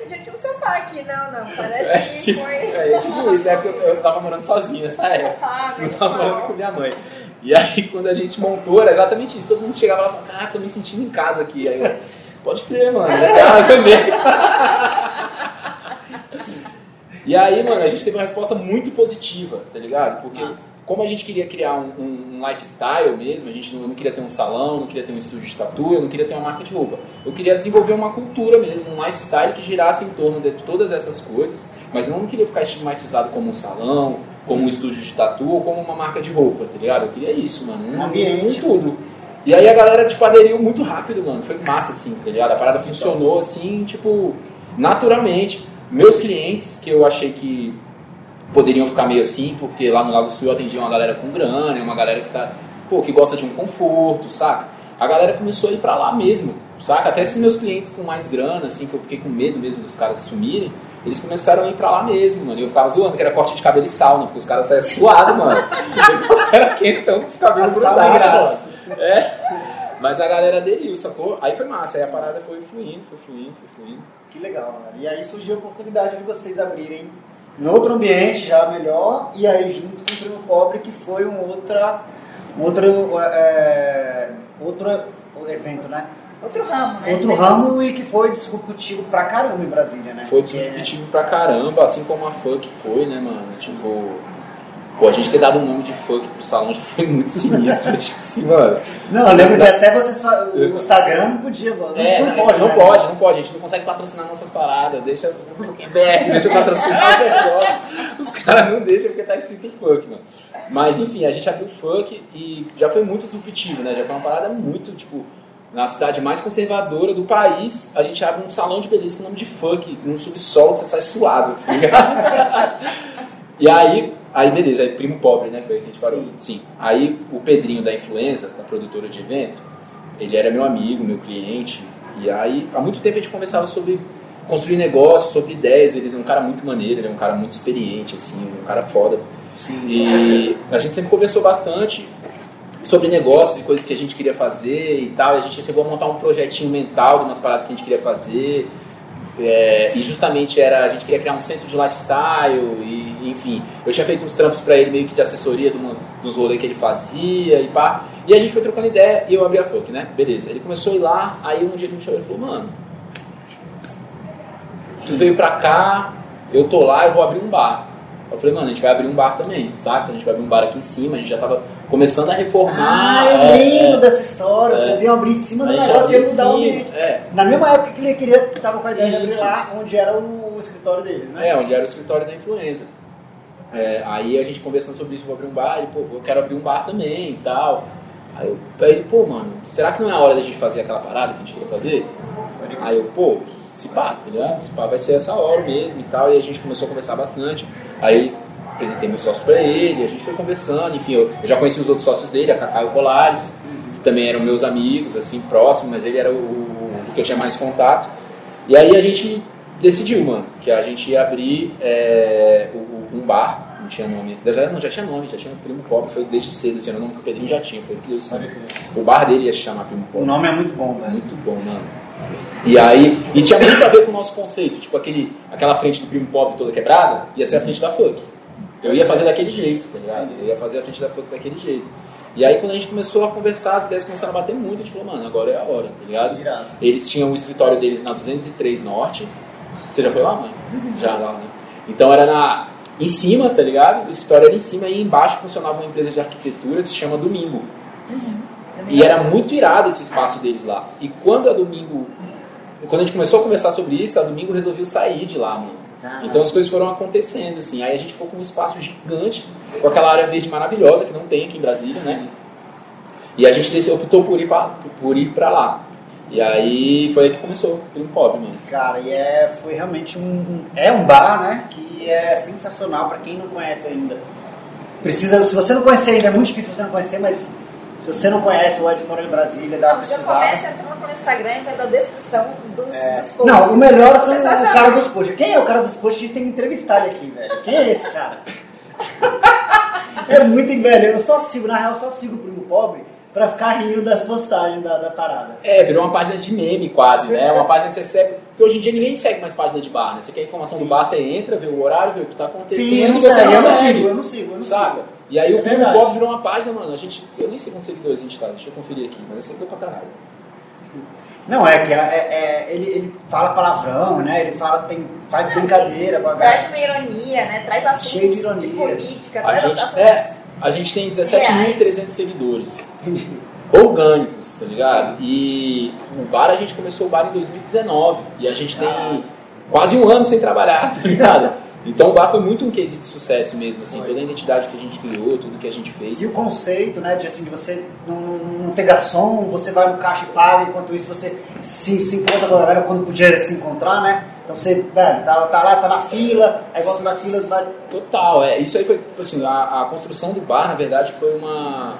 já tinha um sofá aqui, não, não. Parece é, que tipo, foi. É, tipo isso, é porque eu, eu tava morando sozinho nessa época. Ah, eu tava morando com minha mãe. E aí, quando a gente montou, era exatamente isso. Todo mundo chegava lá e falava, ah, tô me sentindo em casa aqui. Aí eu, pode crer, mano. Legal, eu também. e aí, mano, a gente teve uma resposta muito positiva, tá ligado? Porque Nossa. como a gente queria criar um, um, um lifestyle mesmo, a gente não, não, queria ter um salão, não queria ter um estúdio de tatu, eu não queria ter uma marca de roupa. Eu queria desenvolver uma cultura mesmo, um lifestyle que girasse em torno de todas essas coisas, mas eu não queria ficar estigmatizado como um salão, como um estúdio de tatu ou como uma marca de roupa, tá ligado? Eu queria isso, mano. Um, ambiente. Tudo. E aí a galera, tipo, aderiu muito rápido, mano. Foi massa, assim, tá ligado? A parada funcionou, assim, tipo, naturalmente. Meus clientes, que eu achei que poderiam ficar meio assim, porque lá no Lago Sul eu atendia uma galera com grana, uma galera que tá, pô, que gosta de um conforto, saca? A galera começou a ir pra lá mesmo, saca? Até esses meus clientes com mais grana, assim, que eu fiquei com medo mesmo dos caras sumirem, eles começaram a ir pra lá mesmo, mano. E eu ficava zoando que era corte de cabelo e sauna, porque os caras saíam *laughs* suados, mano. O era quentão com os cabelos é grudados, É. Mas a galera aderiu, sacou? Aí foi massa, aí a parada foi fluindo, foi fluindo, foi fluindo. Que legal, mano. E aí surgiu a oportunidade de vocês abrirem em outro ambiente já melhor, e aí junto com o Primo Pobre, que foi um outra, um outro, é, outro evento, né? Outro ramo, né? Outro ramo e que foi disruptivo pra caramba em Brasília, né? Foi disruptivo é... pra caramba, assim como a funk foi, né, mano? Tipo, pô, a gente ter dado um nome de funk pro salão já foi muito sinistro, tipo assim, mano. Não, eu lembro que até vocês o Instagram não podia, mano. É, não, não, pode, não né? pode, não pode, a gente não consegue patrocinar nossas paradas, deixa BR, *laughs* deixa eu patrocinar o negócio. Os caras não deixam porque tá escrito funk, mano. Mas enfim, a gente abriu funk e já foi muito disruptivo, né? Já foi uma parada muito, tipo na cidade mais conservadora do país, a gente abre um salão de beleza com o nome de funk, num subsolo que você sai suado, tá ligado? *laughs* e aí, aí beleza, aí primo pobre, né? Foi a gente parou. Sim. Sim. Aí o Pedrinho da Influenza, da produtora de evento, ele era meu amigo, meu cliente, e aí há muito tempo a gente conversava sobre construir negócios, sobre ideias, ele é um cara muito maneiro, ele é um cara muito experiente, assim, um cara foda. Sim. E a gente sempre conversou bastante, sobre negócios e coisas que a gente queria fazer e tal. E a gente chegou a montar um projetinho mental de umas paradas que a gente queria fazer. É, e justamente era a gente queria criar um centro de lifestyle e enfim eu tinha feito uns trampos para ele meio que de assessoria do, dos rolês que ele fazia e pá e a gente foi trocando ideia e eu abri a Funk, né beleza ele começou a ir lá aí um dia ele me chamou e falou mano tu veio pra cá eu tô lá eu vou abrir um bar eu falei, mano, a gente vai abrir um bar também, saca? A gente vai abrir um bar aqui em cima, a gente já tava começando a reformar. Ah, eu é, lembro é, dessa história, é, vocês iam abrir em cima do negócio e ia mudar o ambiente. É. Na mesma época que ele queria, tava com a ideia de abrir lá, onde era o, o, escritório deles, né? É, onde era o escritório da influência. É, aí a gente conversando sobre isso, vou abrir um bar, e pô, eu quero abrir um bar também e tal. Aí, eu, aí ele, pô, mano, será que não é a hora da gente fazer aquela parada que a gente queria fazer? Aí eu, pô, se pá, tá ligado? Se pá vai ser essa hora mesmo e tal. E a gente começou a conversar bastante. Aí apresentei meu sócio para ele, a gente foi conversando, enfim, eu, eu, já conheci os outros sócios dele, a Cacá e o Colares, que também eram meus amigos, assim, próximos, mas ele era o, o, que eu tinha mais contato. E aí a gente decidiu, mano, que a gente ia abrir é, um bar, não tinha nome, já, não, já tinha nome, já tinha Primo Pobre, foi desde cedo, assim, era o nome que o Pedrinho já tinha, foi o que Deus sabe. O bar dele ia se chamar Primo Pobre. O nome é muito bom, velho. Muito bom, mano. E aí, e tinha muito a ver com o nosso conceito, tipo aquele, aquela frente do primo pobre toda quebrada, ia ser a frente da funk. Eu ia fazer daquele jeito, tá ligado? Eu ia fazer a frente da funk daquele jeito. E aí quando a gente começou a conversar, as ideias começaram a bater muito, a gente falou, mano, agora é a hora, tá ligado? Eles tinham o escritório deles na 203 Norte. Você já foi lá, mãe? Uhum. Já lá, né? Então era na em cima, tá ligado? O escritório era em cima e embaixo funcionava uma empresa de arquitetura que se chama Domingo. Uhum. E era muito irado esse espaço deles lá. E quando a Domingo quando a gente começou a conversar sobre isso, a Domingo resolveu sair de lá, mano. Caramba. Então as coisas foram acontecendo, assim. Aí a gente ficou com um espaço gigante, com aquela área verde maravilhosa que não tem aqui em Brasília, né? Sim. né? E a gente optou por ir pra, por ir pra lá. E aí foi aí que começou o Primo Pobre, mano. Cara, e é, foi realmente um, é um bar, né? Que é sensacional para quem não conhece ainda. Precisa, se você não conhecer ainda, é muito difícil você não conhecer, mas se você não conhece o Ed Fora em Brasília, dá uma pesquisada. Já começa entrando no Instagram e vai dar descrição dos, é. dos posts. Não, o melhor são o cara dos posts. Quem é o cara dos posts que a gente tem que entrevistar ele aqui, velho? Quem é esse cara? *laughs* é muito velho. Eu só sigo, na real, só sigo o Primo Pobre pra ficar rindo das postagens da, da parada. É, virou uma página de meme quase, né? Uma página que você segue. Porque hoje em dia ninguém segue mais página de bar, né? Você quer informação Sim. do bar, você entra, vê o horário, vê o que tá acontecendo. Sim, eu não, sei, eu não sigo, eu não sigo, eu não saca? E aí é o Primo Pop virou uma página, mano. A gente, eu nem sei quantos seguidores a gente tá, deixa eu conferir aqui, mas é seguidor pra caralho. Não, é que é, é, ele, ele fala palavrão, né? Ele fala, tem, faz não, brincadeira. Traz uma ironia, né? Traz assuntos Cheio de, ironia. de política. A gente, assuntos... é, a gente tem 17.300 seguidores. Orgânicos, tá ligado? E o bar, a gente começou o bar em 2019. E a gente tem ah. quase um ano sem trabalhar, *laughs* tá ligado? Então o bar foi muito um case de sucesso mesmo, assim, toda a identidade que a gente criou, tudo que a gente fez. E o conceito, né, de assim, de você não, não ter garçom, você vai no caixa e paga, enquanto isso você se, se encontra com a galera quando podia se encontrar, né? Então você, velho, tá, tá lá, tá na fila, aí volta na fila. Vai... Total, é. Isso aí foi, tipo assim, a, a construção do bar, na verdade, foi uma.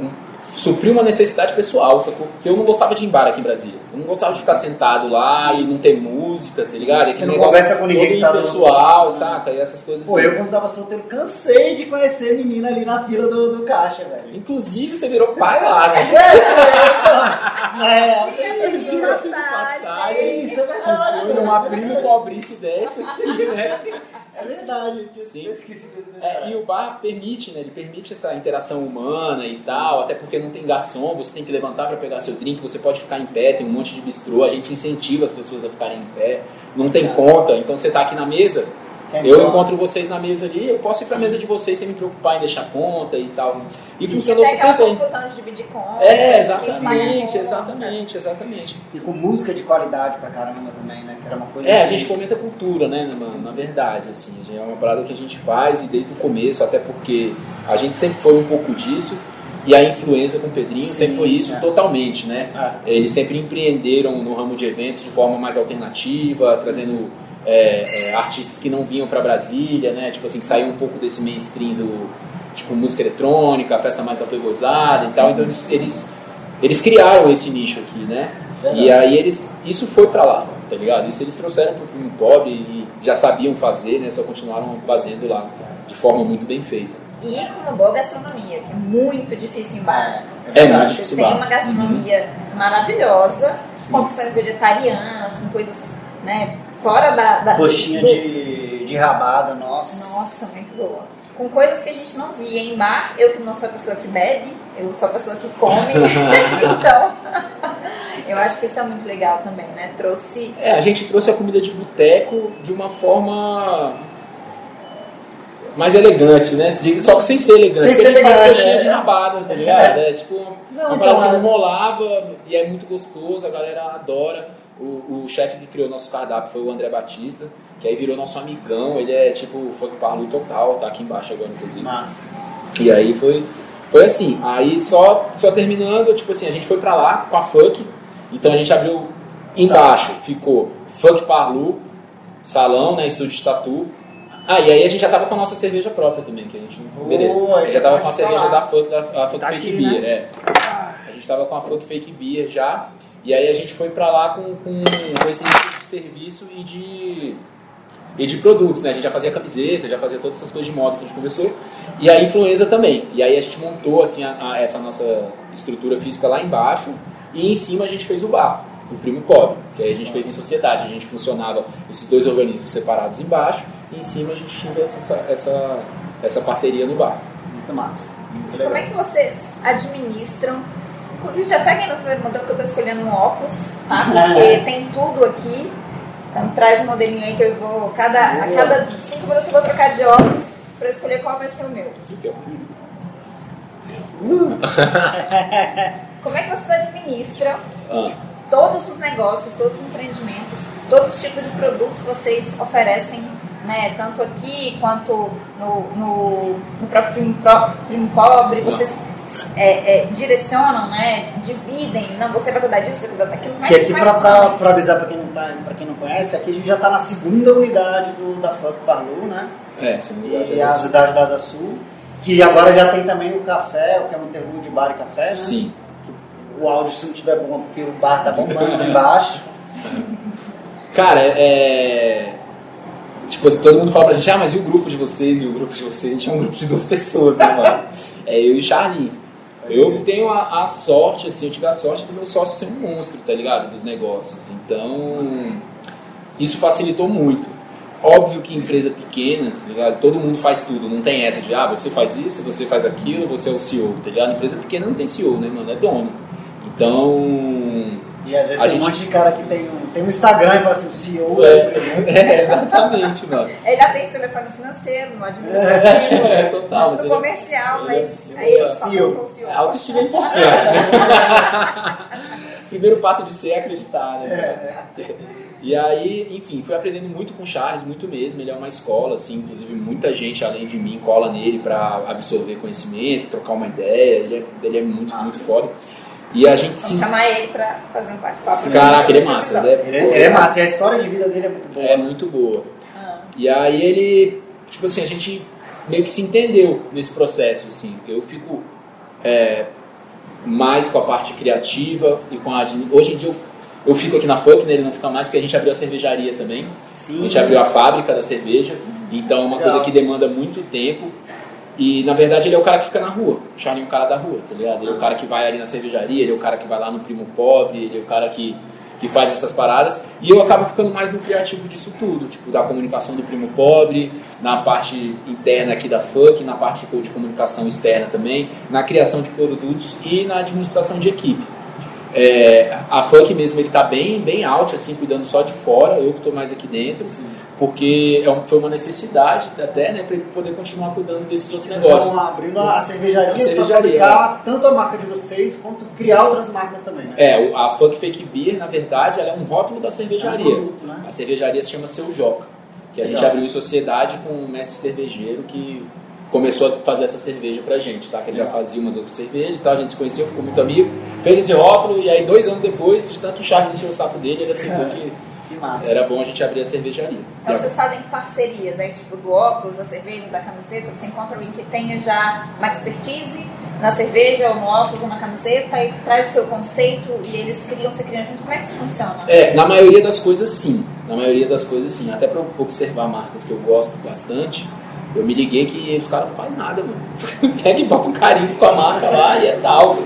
Um, supriu uma necessidade pessoal, sacou? Porque eu não gostava de ir em bar aqui em Brasília. Eu não gostava de ficar sentado lá Sim. e não ter música, tá ligado? Esse Você não conversa com ninguém que tá pessoal, no... saca? E essas coisas Pô, assim. eu quando tava solteiro cansei de conhecer menina ali na fila do, do caixa, velho. Inclusive, você virou pai lá, né? *laughs* é, é, é, de passagem. Isso é verdade. Foi numa prima pobrice dessa aqui, né? *laughs* É verdade. Sim. É, e o bar permite, né? Ele permite essa interação humana e tal, até porque não tem garçom, você tem que levantar para pegar seu drink, você pode ficar em pé, tem um monte de bistrô, a gente incentiva as pessoas a ficarem em pé, não tem conta, então você tá aqui na mesa, eu encontro vocês na mesa ali, eu posso ir para a mesa de vocês sem me preocupar em deixar conta e tal. E, e funcionou super bem. confusão de dividir conta. É, exatamente, exatamente, exatamente. E com música de qualidade pra caramba também, né? Que era uma coisa. É, a gente fomenta a cultura, né, na, na verdade, assim. É uma parada que a gente faz e desde o começo, até porque a gente sempre foi um pouco disso. E a influência com o Pedrinho Sim, sempre foi isso é. totalmente, né? É. Eles sempre empreenderam no ramo de eventos de forma mais alternativa, trazendo é, é, artistas que não vinham para Brasília, né? Tipo assim, que saíam um pouco desse mainstream do tipo música eletrônica, festa mais da gozada e tal. Então eles, eles, eles criaram esse nicho aqui, né? E aí eles isso foi para lá, tá ligado? Isso eles trouxeram pro Primo Pobre e já sabiam fazer, né? Só continuaram fazendo lá de forma muito bem feita. E com uma boa gastronomia, que é muito difícil embaixo. É, é muito difícil. Têm uma gastronomia uhum. maravilhosa, Sim. com opções vegetarianas, com coisas, né, fora da. da Coxinha do... de, de rabada, nossa. Nossa, muito boa. Com coisas que a gente não via em bar. Eu que não sou a pessoa que bebe, eu sou a pessoa que come. *laughs* então. *laughs* Eu acho que isso é muito legal também, né? Trouxe. É, a gente trouxe a comida de boteco de uma forma mais elegante, né? Só que sem ser elegante. Sem porque ser a gente elegante, faz coxinha é. de rabada, tá *laughs* ligado? É, é tipo não, uma parada então, que não rolava e é muito gostoso, a galera adora. O, o chefe que criou nosso cardápio foi o André Batista, que aí virou nosso amigão. Ele é tipo funk parlo total, tá aqui embaixo agora, inclusive. Massa. E aí foi, foi assim. Aí só, só terminando, tipo assim, a gente foi pra lá com a funk. Então a gente abriu embaixo, ficou funk parlo, salão, né? Estúdio de tatu. Ah, e aí a gente já tava com a nossa cerveja própria também, que a gente. Oh, beleza. já tava com a cerveja falar. da Funk, da a Funk tá Fake aqui, Beer, né? é. A gente tava com a Funk Fake Beer já. E aí a gente foi para lá com, com, com esse nível de serviço e de, e de produtos, né? A gente já fazia camiseta, já fazia todas essas coisas de moda que a gente conversou. E a influenza também. E aí a gente montou assim a, a, essa nossa estrutura física lá embaixo e em cima a gente fez o bar, o Primo Pobre, que aí a gente fez em sociedade. A gente funcionava esses dois organismos separados embaixo e em cima a gente tinha essa, essa, essa parceria no bar. Muito massa. Muito Como é que vocês administram Inclusive, já peguem no primeiro modelo que eu estou escolhendo um óculos, tá? Porque é. tem tudo aqui. Então, traz um modelinho aí que eu vou. Cada, a cada cinco minutos eu vou trocar de óculos para escolher qual vai ser o meu. Uh. Como é que vocês administram ah. todos os negócios, todos os empreendimentos, todos os tipos de produtos que vocês oferecem, né? Tanto aqui quanto no, no, no próprio Primo Pobre, vocês é, é, direcionam, né, dividem, não, você vai cuidar disso, você vai cuidar daquilo. Como é que aqui, para avisar para quem, não tá, quem não conhece, aqui a gente já está na segunda unidade do, da FUC Parlu, né? É, segunda unidade E a unidade da Asa Sul, que agora já tem também o café, o que é um terreno de bar e café, né? Sim. O áudio, se não estiver bom, porque o bar tá bombando embaixo. Cara, é Tipo assim, todo mundo fala pra gente, ah, mas e o grupo de vocês? E o grupo de vocês? A gente é um grupo de duas *laughs* pessoas, né, mano? É eu e o Charlie. Eu tenho a, a, sorte, assim, eu tive a sorte do meu sócio ser um monstro, tá ligado? Dos negócios. Então, isso facilitou muito. Óbvio que empresa pequena, tá ligado? Todo mundo faz tudo, não tem essa de, ah, você faz isso, você faz aquilo, você é o CEO, tá ligado? Empresa pequena não tem CEO, né, mano? É dono. Então, e às vezes a tem gente... um monte de cara que tem um, tem um Instagram e fala assim, o CEO é, *laughs* é exatamente, mano. Ele atende telefone financeiro, no administrativo, é, é, total, no comercial, mas é, aí ele fala, eu sou CEO. A autoestima é importante, né? *laughs* Primeiro passo de ser é acreditar, né? É. E aí, enfim, fui aprendendo muito com o Charles, muito mesmo. Ele é uma escola, assim, inclusive muita gente além de mim cola nele para absorver conhecimento, trocar uma ideia. Ele é, ele é muito, muito foda. E a gente Vamos chamar ele pra fazer um bate-papo. Caraca, ele é massa. Ele é, ele, é, ele é massa. E a história de vida dele é muito boa. É muito boa. Ah. E aí ele, tipo assim, a gente meio que se entendeu nesse processo, assim. Eu fico é, mais com a parte criativa e com a... Hoje em dia eu, eu fico aqui na Funk, né? Ele não fica mais porque a gente abriu a cervejaria também. Sim. A gente abriu a fábrica da cerveja. Então é uma Legal. coisa que demanda muito tempo. E na verdade ele é o cara que fica na rua. O Charlie é o cara da rua, tá ligado? Ele é o cara que vai ali na cervejaria, ele é o cara que vai lá no primo pobre, ele é o cara que, que faz essas paradas. E eu acabo ficando mais no criativo disso tudo, tipo, da comunicação do primo pobre, na parte interna aqui da FUC, na parte de comunicação externa também, na criação de produtos e na administração de equipe. É, a FUC mesmo ele tá bem, bem alto, assim, cuidando só de fora, eu que estou mais aqui dentro. Sim porque é um, foi uma necessidade até, né, para ele poder continuar cuidando desses outros vocês negócios. Vocês estão abrindo a cervejaria, a cervejaria para é. tanto a marca de vocês quanto criar outras marcas também, né? É, a Funk Fake Beer, na verdade, ela é um rótulo da cervejaria. É um produto, né? A cervejaria se chama Seu Joca, que a Legal. gente abriu em sociedade com um mestre cervejeiro que começou a fazer essa cerveja pra gente, sabe? Ele já fazia umas outras cervejas, tal, a gente se conheceu, ficou muito amigo, fez esse rótulo e aí dois anos depois, de tanto Charles encher o saco dele, ele aceitou *laughs* que massa. Era bom a gente abrir a cervejaria. Então vocês fazem parcerias, né? Tipo do óculos, da cerveja, da camiseta. Você encontra alguém que tenha já uma expertise na cerveja, ou no óculos, ou na camiseta, e traz o seu conceito e eles criam, você cria junto. Como é que isso funciona? É, na maioria das coisas sim. Na maioria das coisas sim. Até para observar marcas que eu gosto bastante. Eu me liguei que os caras não fazem nada, mano. *laughs* Pega e bota um carinho com a marca lá e é tal.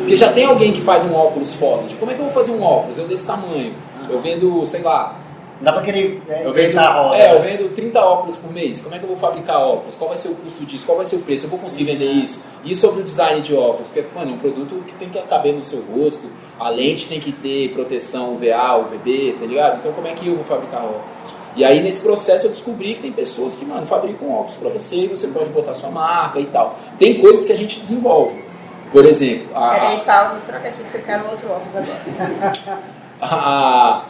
Porque já tem alguém que faz um óculos foda. Tipo, como é que eu vou fazer um óculos? Eu desse tamanho. Eu vendo, sei lá. Dá pra querer é, eu vendo, a roda. É, eu vendo 30 óculos por mês. Como é que eu vou fabricar óculos? Qual vai ser o custo disso? Qual vai ser o preço? Eu vou conseguir Sim. vender isso? E sobre o design de óculos? Porque, mano, é um produto que tem que caber no seu rosto. A Sim. lente tem que ter proteção UVA, UVB, tá ligado? Então, como é que eu vou fabricar óculos? E aí, nesse processo, eu descobri que tem pessoas que, mano, fabricam óculos para você e você pode botar sua marca e tal. Tem coisas que a gente desenvolve. Por exemplo... A, Peraí, pausa, troca aqui porque eu quero outro óculos agora. *laughs* a,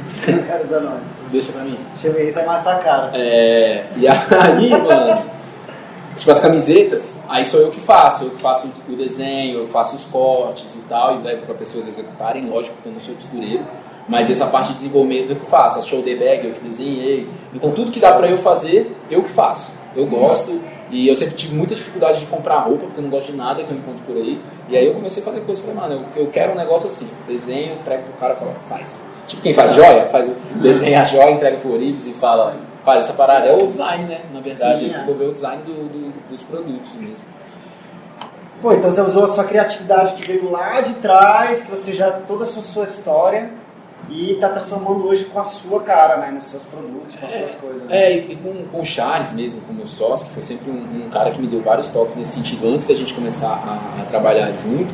isso eu não quero usar nome. Deixa pra mim. Deixa eu ver, isso é mais cara. É, e aí, mano, tipo as camisetas, aí sou eu que faço. Eu que faço o desenho, eu faço os cortes e tal, e levo pra pessoas executarem. Lógico que eu não sou costureiro, mas essa parte de desenvolvimento eu que faço. As shoulder bag eu que desenhei. Então tudo que dá pra eu fazer, eu que faço. Eu gosto. E eu sempre tive muita dificuldade de comprar roupa, porque eu não gosto de nada que eu encontro por aí. E aí eu comecei a fazer coisas, falei, mano, eu, eu quero um negócio assim. Desenho, entrego pro cara e falo, faz. Tipo quem faz joia, faz, desenha a joia, entrega pro Orives e fala, faz essa parada. É o design, né? Na verdade, Sim, é. desenvolver o design do, do, dos produtos mesmo. Pô, então você usou a sua criatividade que veio lá de trás, que você já, toda a sua, sua história, e está transformando hoje com a sua cara, né? Nos seus produtos, com as é, suas coisas. Né? É, e com, com o Charles mesmo, com o meu sócio, que foi sempre um, um, cara que me deu vários toques nesse sentido antes da gente começar a, a trabalhar junto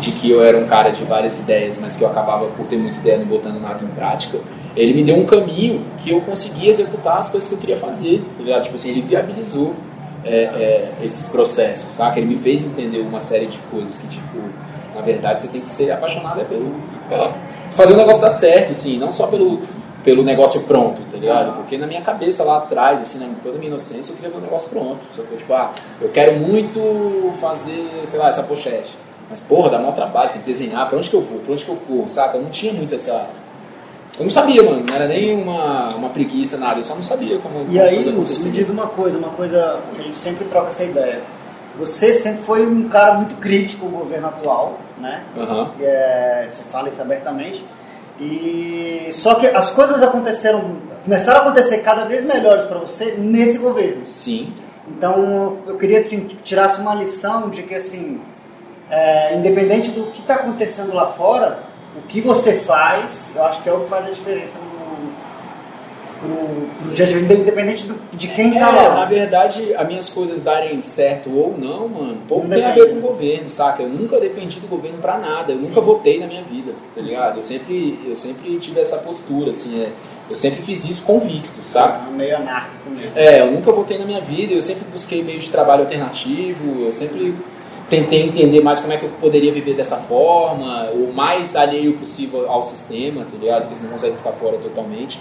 de que eu era um cara de várias ideias, mas que eu acabava por ter muita ideia não botando nada em prática, ele me deu um caminho que eu conseguia executar as coisas que eu queria fazer, tá ligado? Tipo assim, ele viabilizou é, é, esses processos, saca? Ele me fez entender uma série de coisas que, tipo, na verdade você tem que ser apaixonado é pelo, pela, fazer o negócio dar certo, assim, não só pelo, pelo negócio pronto, tá ligado? Porque na minha cabeça lá atrás, assim, na toda a minha inocência, eu queria ver o negócio pronto. Tipo, ah, eu quero muito fazer, sei lá, essa pochete. Mas, porra, dá maior trabalho, tem que desenhar, pra onde que eu vou, pra onde que eu corro, saca? Eu não tinha muito essa... Eu não sabia, mano, não era nem uma, uma preguiça, nada, eu só não sabia como, E aí, Lúcio, me diz uma coisa, uma coisa que a gente sempre troca essa ideia. Você sempre foi um cara muito crítico ao governo atual, né? Uhum. É, você fala isso abertamente. E só que as coisas aconteceram, começaram a acontecer cada vez melhores para você nesse governo. Sim. Então eu queria assim, que tirasse uma lição de que assim é, independente do que está acontecendo lá fora, o que você faz, eu acho que é o que faz a diferença no pro, pro dia, independente do, de quem tá lá. Na verdade, as minhas coisas darem certo ou não, mano, pouco tem a ver com o governo, saca? Eu nunca dependi do governo pra nada, eu Sim. nunca votei na minha vida, tá ligado? Eu sempre, eu sempre tive essa postura, assim, é, eu sempre fiz isso convicto, saca? Meio anárquico mesmo. É, eu nunca votei na minha vida, eu sempre busquei meio de trabalho alternativo, eu sempre tentei entender mais como é que eu poderia viver dessa forma, o mais alheio possível ao sistema, tá ligado? Porque você não consegue ficar fora totalmente.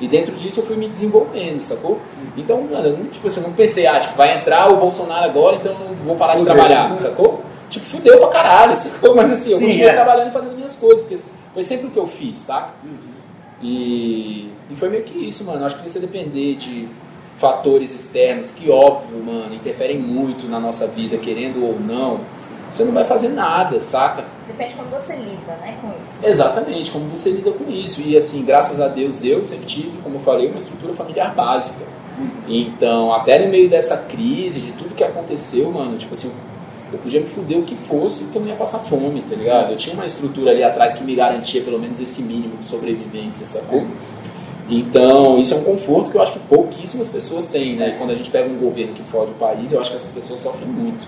E dentro disso eu fui me desenvolvendo, sacou? Então, mano, tipo assim, eu não pensei, ah, tipo, vai entrar o Bolsonaro agora, então eu não vou parar fudeu. de trabalhar, sacou? Tipo, fudeu pra caralho, *laughs* sacou? Mas assim, eu Sim, continuei é. trabalhando e fazendo minhas coisas, porque foi sempre o que eu fiz, saca? Uhum. E, e foi meio que isso, mano. Acho que você depender de fatores externos que, óbvio, mano, interferem muito na nossa vida, querendo ou não, você não vai fazer nada, saca? Depende como você lida, né, com isso. Exatamente, como você lida com isso. E assim, graças a Deus, eu sempre tive, como eu falei, uma estrutura familiar básica. Então, até no meio dessa crise, de tudo que aconteceu, mano, tipo assim, eu podia me fuder o que fosse, que eu não ia passar fome, tá ligado? Eu tinha uma estrutura ali atrás que me garantia pelo menos esse mínimo de sobrevivência, sacou? Então, isso é um conforto que eu acho que pouquíssimas pessoas têm, né? Quando a gente pega um governo que fode o país, eu acho que essas pessoas sofrem muito.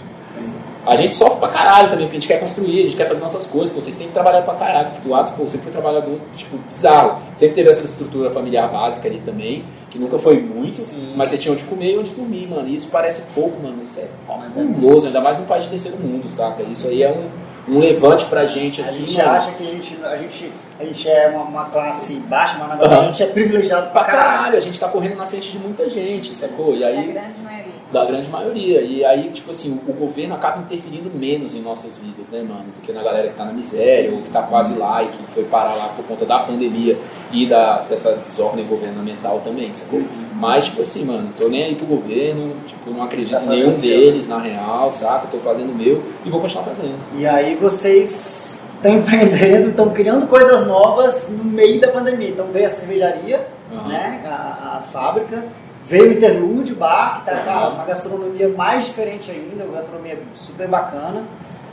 A gente sofre pra caralho também, porque a gente quer construir, a gente quer fazer nossas coisas, pô, vocês têm que trabalhar pra caralho. Tipo, o Atos, pô, sempre foi trabalhador, tipo, bizarro. Sempre teve essa estrutura familiar básica ali também, que nunca foi muito, Sim. mas você tinha onde comer e onde dormir, mano. E isso parece pouco, mano. Isso é fabuloso, ainda mais num país de terceiro mundo, saca? Isso aí é um, um levante pra gente, assim. A gente mano. acha que a gente, a gente a gente é uma, uma classe baixa, mas na verdade uhum. a gente é privilegiado pra, pra caralho. caralho. A gente tá correndo na frente de muita gente, sacou? E aí, da grande maioria. Da grande maioria. E aí, tipo assim, o, o governo acaba interferindo menos em nossas vidas, né, mano? Do que na galera que tá na miséria, ou que tá quase lá e que foi parar lá por conta da pandemia e da, dessa desordem governamental também, sacou? Uhum. Mas, tipo assim, mano, tô nem aí pro governo, tipo, não acredito tá em nenhum deles, na real, saca? Tô fazendo o meu e vou continuar fazendo. E aí vocês estão empreendendo, estão criando coisas novas no meio da pandemia. Então veio a cervejaria, uhum. né, a, a, fábrica, veio o interlude, o bar, que tá, uhum. uma gastronomia mais diferente ainda, uma gastronomia super bacana,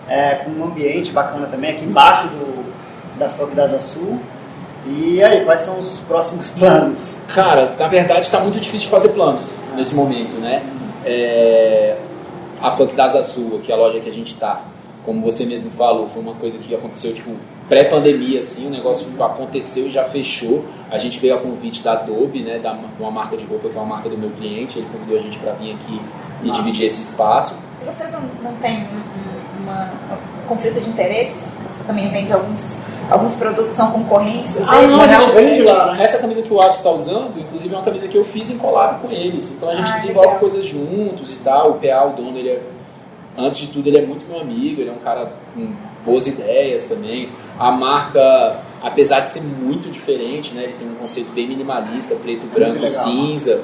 é, com um ambiente bacana também, aqui embaixo do, da Funk das Sul. E aí, quais são os próximos planos? Cara, na verdade está muito difícil de fazer planos nesse momento, né? É, a Funk das Sul, que é a loja que a gente está, como você mesmo falou, foi uma coisa que aconteceu tipo pré-pandemia assim, o negócio aconteceu e já fechou. A gente veio a convite da Adobe, né, da uma marca de roupa que é uma marca do meu cliente, ele convidou a gente para vir aqui e Nossa. dividir esse espaço. E vocês não, não têm um, uma, um conflito de interesses? Você também vende alguns alguns produtos que são concorrentes ah, não, a gente vende lá, né? Essa camisa que o Atos está usando, inclusive é uma camisa que eu fiz em collab com eles. Então a gente ah, desenvolve legal. coisas juntos e tal. O PA, o dono, ele é antes de tudo, ele é muito meu amigo, ele é um cara com boas ideias também. A marca, apesar de ser muito diferente, né, eles têm um conceito bem minimalista, preto, branco, cinza,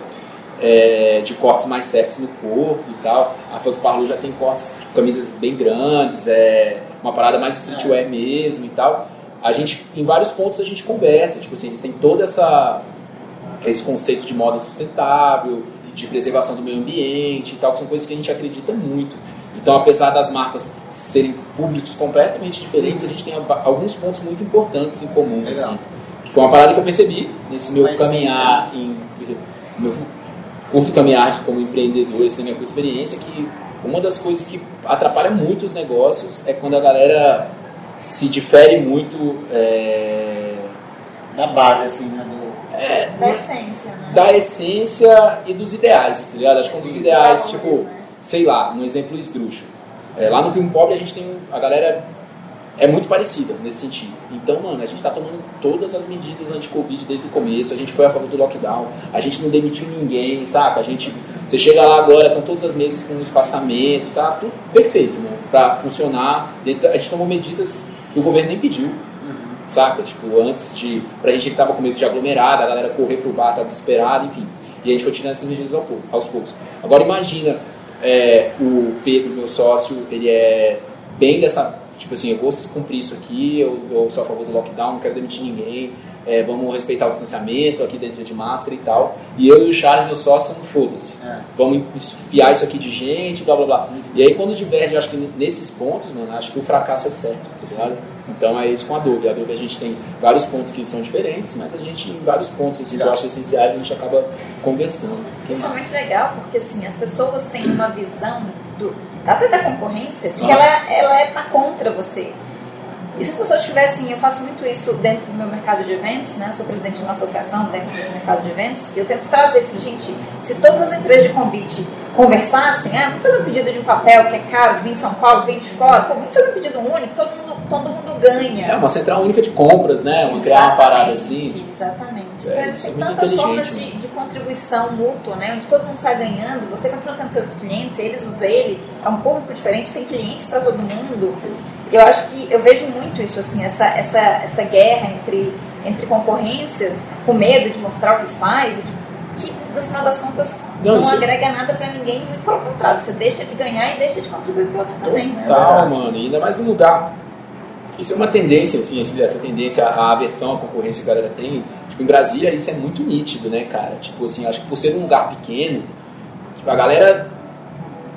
é, de cortes mais certos no corpo e tal. A Funk Parlu já tem cortes, tipo, camisas bem grandes, é uma parada mais streetwear é. mesmo e tal. A gente, em vários pontos a gente conversa, tipo assim, eles têm toda essa esse conceito de moda sustentável, de preservação do meio ambiente e tal, que são coisas que a gente acredita muito. Então, apesar das marcas serem públicos completamente diferentes, a gente tem alguns pontos muito importantes em comum. Assim, que foi uma parada que eu percebi nesse meu Mas caminhar, sim, em, meu curto caminhar como empreendedor, essa minha experiência, que uma das coisas que atrapalha muito os negócios é quando a galera se difere muito é... da base, assim, né? Do... É, da essência, né? Da essência e dos ideais, tá ligado? Acho que um dos ideais, tipo, né? sei lá, um exemplo esdrúxulo. É, lá no Primo Pobre a gente tem. A galera é muito parecida nesse sentido. Então, mano, a gente está tomando todas as medidas anti-Covid desde o começo, a gente foi a favor do lockdown, a gente não demitiu ninguém, saca? A gente. Você chega lá agora, estão todas as mesas com espaçamento, tá tudo perfeito, mano, para funcionar. A gente tomou medidas que o governo nem pediu, saca? Tipo, antes de. Pra gente que tava com medo de aglomerada, a galera correr pro bar, tá desesperada, enfim. E a gente foi tirando essas medidas aos poucos. Agora imagina é, o Pedro, meu sócio, ele é bem dessa Tipo assim, eu vou cumprir isso aqui, eu, eu sou a favor do lockdown, não quero demitir ninguém, é, vamos respeitar o distanciamento aqui dentro de máscara e tal. E eu e o Charles, meu sócio, não foda-se. É. Vamos enfiar isso aqui de gente, blá blá blá. E aí quando diverge, eu acho que nesses pontos, mano, acho que o fracasso é certo, tá ligado? Então é isso com a Adobe. A Adobe a gente tem vários pontos que são diferentes, mas a gente, em vários pontos assim, que eu acho essenciais, a gente acaba conversando. Isso é muito legal, porque assim, as pessoas têm uma visão do, até da concorrência, de que ela, ela é tá contra você. E se as pessoas tivessem, eu faço muito isso dentro do meu mercado de eventos, né? Eu sou presidente de uma associação dentro do mercado de eventos, e eu tento trazer isso para gente. Se todas as empresas de convite conversassem, ah, vamos fazer um pedido de um papel que é caro, vem de São Paulo, vem de fora, pô, vamos fazer um pedido único, todo mundo, todo mundo ganha. É uma central única de compras, né? Uma criar uma parada assim. Exatamente. É, existem é tantas formas de, de, contribuição mútua, né? Onde todo mundo sai ganhando, você continua tendo seus clientes, eles usam ele, é um público diferente, tem clientes para todo mundo. Eu acho que eu vejo muito isso, assim, essa, essa, essa guerra entre, entre concorrências, com medo de mostrar o que faz, que no final das contas não, não agrega nada para ninguém, pelo contrário, você deixa de ganhar e deixa de contribuir para o outro também. Né? Total, mano, e ainda mais no lugar. Isso é uma tendência, assim, essa tendência à aversão à concorrência que a galera tem. Tipo, em Brasília isso é muito nítido, né, cara? Tipo assim, acho que por ser um lugar pequeno, tipo, a galera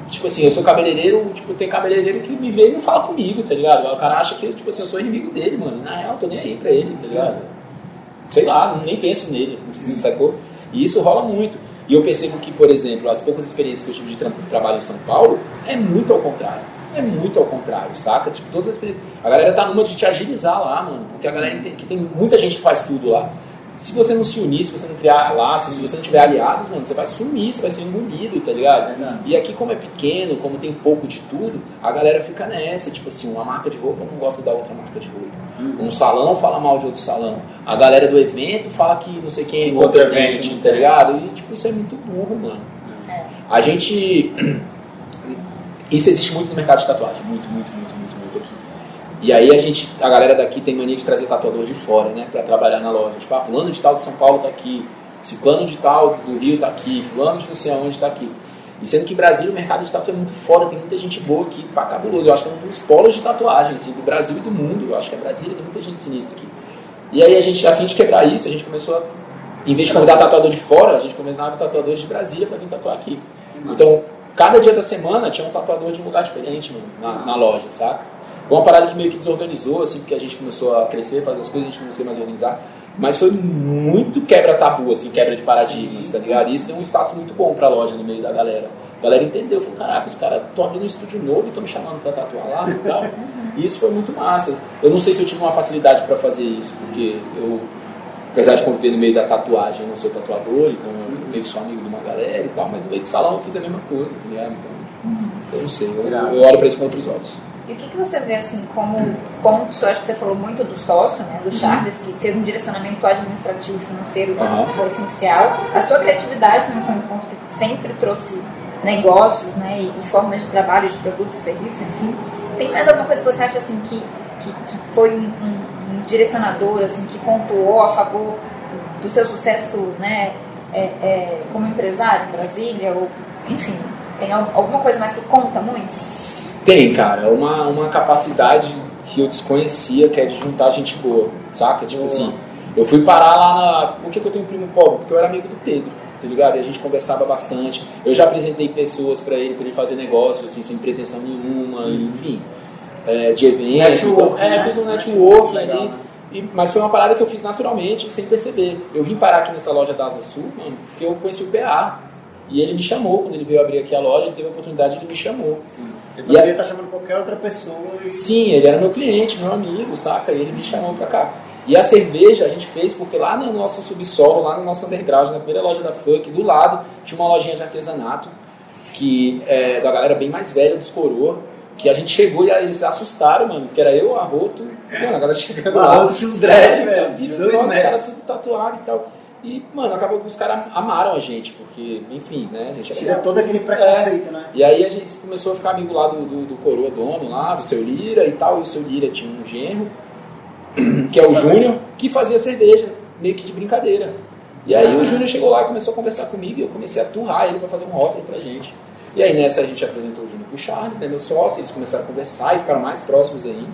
Tipo assim, eu sou cabeleireiro, tipo, tem cabeleireiro que me vê e não fala comigo, tá ligado? O cara acha que, tipo assim, eu sou inimigo dele, mano. Na real, eu tô nem aí pra ele, tá ligado? Sei lá, nem penso nele, *laughs* sacou? E isso rola muito. E eu percebo que, por exemplo, as poucas experiências que eu tive de tra trabalho em São Paulo, é muito ao contrário. É muito ao contrário, saca? Tipo, todas as. A galera tá numa de te agilizar lá, mano. Porque a galera entende que tem muita gente que faz tudo lá se você não se unir, se você não criar laços, se você não tiver aliados, mano, você vai sumir, você vai ser engolido, tá ligado? É e aqui, como é pequeno, como tem pouco de tudo, a galera fica nessa. Tipo assim, uma marca de roupa não gosta da outra marca de roupa. Uhum. Um salão fala mal de outro salão. A galera do evento fala que não sei quem é outro evento, tá ligado? E, tipo, isso é muito burro, mano. É. A gente. *clears throat* Isso existe muito no mercado de tatuagem. Muito, muito, muito e aí a gente, a galera daqui tem mania de trazer tatuador de fora, né, para trabalhar na loja. Tipo, ah, fulano de tal de São Paulo tá aqui, ciclano de tal do Rio tá aqui, fulano de não sei aonde tá aqui. E sendo que Brasil, o mercado de tatu é muito foda, tem muita gente boa aqui, pá, cabuloso. Eu acho que é um dos polos de tatuagem, assim, do Brasil e do mundo. Eu acho que é Brasília, tem muita gente sinistra aqui. E aí a gente, a fim de quebrar isso, a gente começou a, em vez de convidar tatuador de fora, a gente convidava tatuadores de Brasília para vir tatuar aqui. Então, cada dia da semana tinha um tatuador de um lugar diferente mano, na, na loja, saca? Foi uma parada que meio que desorganizou, assim, porque a gente começou a crescer, fazer as coisas, a gente não conseguia mais organizar. Mas foi muito quebra-tabu, assim, quebra de paradigmas, tá ligado? E isso deu um status muito bom pra loja no meio da galera. A galera entendeu, falou, caraca, os caras estão abrindo um estúdio novo e estão me chamando pra tatuar lá e tal. *laughs* E isso foi muito massa. Eu não sei se eu tive uma facilidade para fazer isso, porque eu, apesar de conviver no meio da tatuagem, eu não sou tatuador, então eu meio que sou amigo de uma galera e tal, mas no meio de salão eu fiz a mesma coisa, tá ligado? Então, eu não sei, eu, eu olho pra isso com outros olhos. E o que, que você vê assim como pontos? Eu acho que você falou muito do sócio, né, do uhum. Charles, que fez um direcionamento administrativo e financeiro uhum. que foi essencial. A sua criatividade também foi um ponto que sempre trouxe negócios, né, e, e formas de trabalho, de produtos, serviços, enfim. Tem mais alguma coisa que você acha assim que, que, que foi um, um, direcionador, assim, que pontuou a favor do seu sucesso, né, é, é, como empresário em Brasília ou, enfim, tem alguma coisa mais que conta muito? Tem, cara. Uma, uma capacidade que eu desconhecia, que é de juntar gente boa, saca? Tipo boa. assim, eu fui parar lá na... Por que, que eu tenho um primo pobre? Porque eu era amigo do Pedro, tá ligado? E a gente conversava bastante. Eu já apresentei pessoas para ele, para ele fazer negócio, assim, sem pretensão nenhuma, uhum. enfim. É, de eventos. Network, então, é, né? fiz um network ali. E, mas foi uma parada que eu fiz naturalmente, sem perceber. Eu vim parar aqui nessa loja da Asa Sul, mano, porque eu conheci o PA. E ele me chamou, quando ele veio abrir aqui a loja, ele teve a oportunidade, ele me chamou. Sim. Ele poderia estar chamando qualquer outra pessoa. E... Sim, ele era meu cliente, meu amigo, saca? E ele me chamou pra cá. E a cerveja a gente fez porque lá no nosso subsolo, lá no nosso underground, na primeira loja da Funk, do lado, tinha uma lojinha de artesanato, que é da galera bem mais velha, dos coroa, que a gente chegou e eles se assustaram, mano, porque era eu, a Roto, mano, a galera chegando lá. Arroto tinha os dread, velho. Nossa, os caras tudo tatuado e tal. E, mano, acabou que os caras amaram a gente, porque, enfim, né? A gente Tira todo aquele preconceito, é. né? E aí a gente começou a ficar amigo lá do, do, do coroa dono lá, do seu Lira e tal. E o seu Lira tinha um genro, *clears throat* que é o Júnior, que fazia cerveja, meio que de brincadeira. E aí o Júnior chegou lá e começou a conversar comigo e eu comecei a turrar ele para fazer um rótulo pra gente. E aí nessa a gente apresentou o Charles, né, meu sócio, eles começaram a conversar e ficaram mais próximos aí.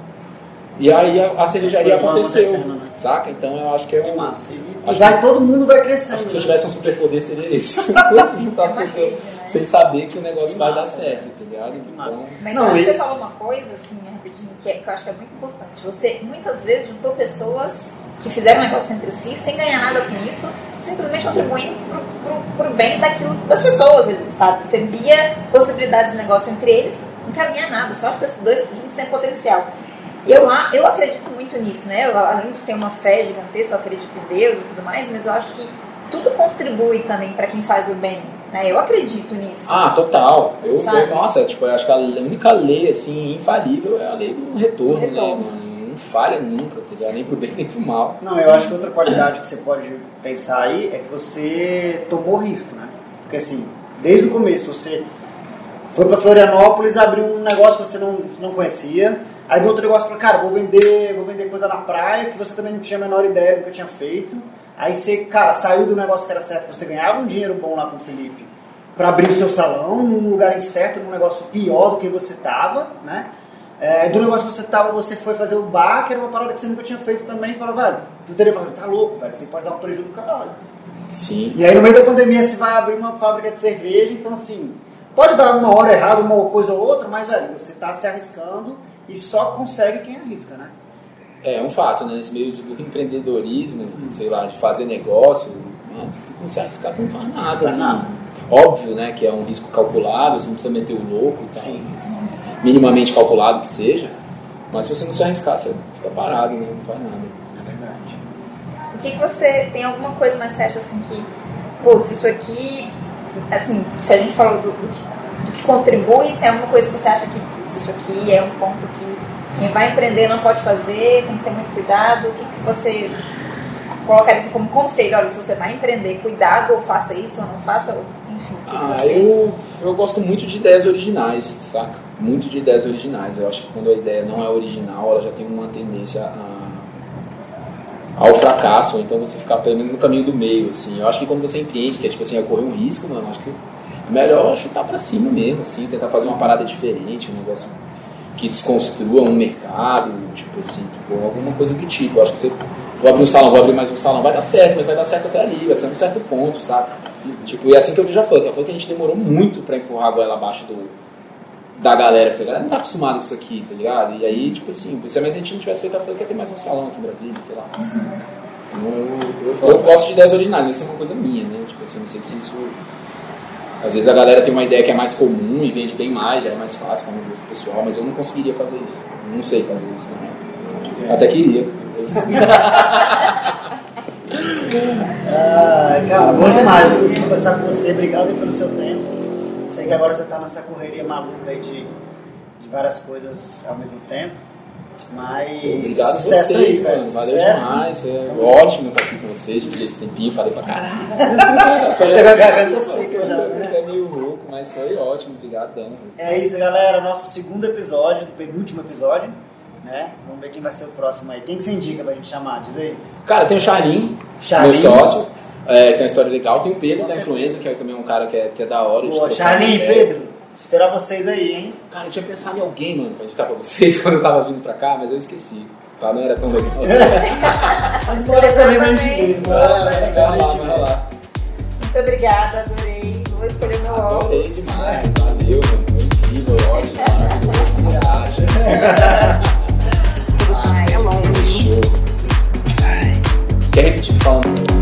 E aí a, a cervejaria aconteceu, né? saca? Então eu acho que é um... massa. E, vai, que, todo mundo vai crescendo. Acho que se eu tivesse um superpoder seria *laughs* esse. *laughs* se juntar as pessoas né? sem saber que o negócio que vai massa, dar certo, tá ligado? Então... Mas não, eu acho que você falou uma coisa, assim, rapidinho, que, é, que eu acho que é muito importante. Você muitas vezes juntou pessoas que fizeram um negócio entre si sem ganhar nada com isso, simplesmente contribuindo pro, pro bem daquilo das pessoas, sabe? Você via possibilidades de negócio entre eles, não caminha nada, só acho que esses dois têm potencial. Eu, eu acredito muito nisso, né? Eu, além de ter uma fé gigantesca, eu acredito em Deus e tudo mais, mas eu acho que tudo contribui também para quem faz o bem. Né? Eu acredito nisso. Ah, total. Eu, eu, nossa, tipo, eu acho que a única lei assim, infalível é a lei do retorno, retorno. né? Falha nunca, tá nem pro bem nem pro mal. Não, eu acho que outra qualidade que você pode pensar aí é que você tomou risco, né? Porque assim, desde o começo você foi para Florianópolis, abriu um negócio que você não, não conhecia, Aí do outro negócio falou, cara, vou vender, vou vender coisa na praia, que você também não tinha a menor ideia, nunca tinha feito. Aí você, cara, saiu do negócio que era certo, você ganhava um dinheiro bom lá com o Felipe para abrir o seu salão, num lugar incerto, num negócio pior do que você tava, né? É, do negócio que você tava, você foi fazer o bar, que era uma parada que você nunca tinha feito também, e falou, velho, tu teria falado, tá louco, velho, você pode dar um prejuízo do caralho. Sim. E aí no meio da pandemia você vai abrir uma fábrica de cerveja, então assim, pode dar uma hora errada, uma coisa ou outra, mas, velho, você tá se arriscando e só consegue quem arrisca, né? É, um fato, né? Nesse meio do empreendedorismo, sei lá, de fazer negócio, se tu não se arriscar, tu não faz nada. Não né? nada. Óbvio, né, que é um risco calculado, você não precisa meter o louco e tal, Sim. Minimamente calculado que seja, mas se você não se arriscar, você fica parado, né? não faz nada. É verdade. O que, que você, tem alguma coisa mais você acha assim que, putz, isso aqui, assim, se a gente falou do, do, que, do que contribui, tem alguma coisa que você acha que isso aqui é um ponto que quem vai empreender não pode fazer, tem que ter muito cuidado. O que, que você colocaria isso como conselho? Olha, se você vai empreender, cuidado, ou faça isso, ou não faça, ou, enfim. Que ah, você... eu, eu gosto muito de ideias originais, saca? Muito de ideias originais. Eu acho que quando a ideia não é original, ela já tem uma tendência a ao fracasso, ou então você ficar pelo menos no caminho do meio, assim. Eu acho que quando você empreende, que é tipo assim, é correr um risco, mano, acho que melhor chutar para cima mesmo, assim, tentar fazer uma parada diferente, um negócio que desconstrua um mercado, tipo assim, tipo, alguma coisa do tipo. Eu acho que você vou abrir um salão, vou abrir mais um salão, vai dar certo, mas vai dar certo até ali, vai ser um certo ponto, sabe? Tipo, e é assim que eu a Funk. A Funk a gente demorou muito para empurrar a goela abaixo do, da galera, porque a galera não tá acostumada com isso aqui, tá ligado? E aí, tipo assim, se a gente não tivesse feito a Funk, ia ter mais um salão aqui em Brasília, sei lá. Então, eu, eu, eu gosto de ideias originais, mas isso é uma coisa minha, né? Tipo assim, não sei se isso às vezes a galera tem uma ideia que é mais comum e vende bem mais, já é mais fácil como gosto pessoal, mas eu não conseguiria fazer isso. Não sei fazer isso, não. Até queria. *laughs* ah, cara, bom demais eu conversar com você. Obrigado pelo seu tempo. Sei que agora você está nessa correria maluca aí de, de várias coisas ao mesmo tempo. Mas. Obrigado a vocês, aí, mano. Valeu sucesso. demais. É ótimo estar aqui com vocês. Dividir esse tempinho, falei pra caralho. *laughs* Com a garganta seca já, né? É meio louco, mas foi ótimo. Obrigadão. É isso, galera. Nosso segundo episódio, do penúltimo episódio. Né? Vamos ver quem vai ser o próximo aí. Quem que você indica pra gente chamar? Diz aí. Cara, tem o Charlin, meu sócio. É, tem uma história legal. Tem o Pedro Nossa, da Influenza, que é também um cara que é, que é da hora. Boa, Charlie, Pedro, esperar vocês aí, hein? Cara, eu tinha pensado em alguém, mano, pra indicar pra vocês *laughs* quando eu tava vindo pra cá, mas eu esqueci. Pá, não era tão legal. mas bora você lembra de mim. Muito obrigada, adorei. Vou escolher meu óculos. Adorei demais, valeu, mano. Foi incrível, ótimo, maravilhoso. Você acha? É. Quer repetir falando?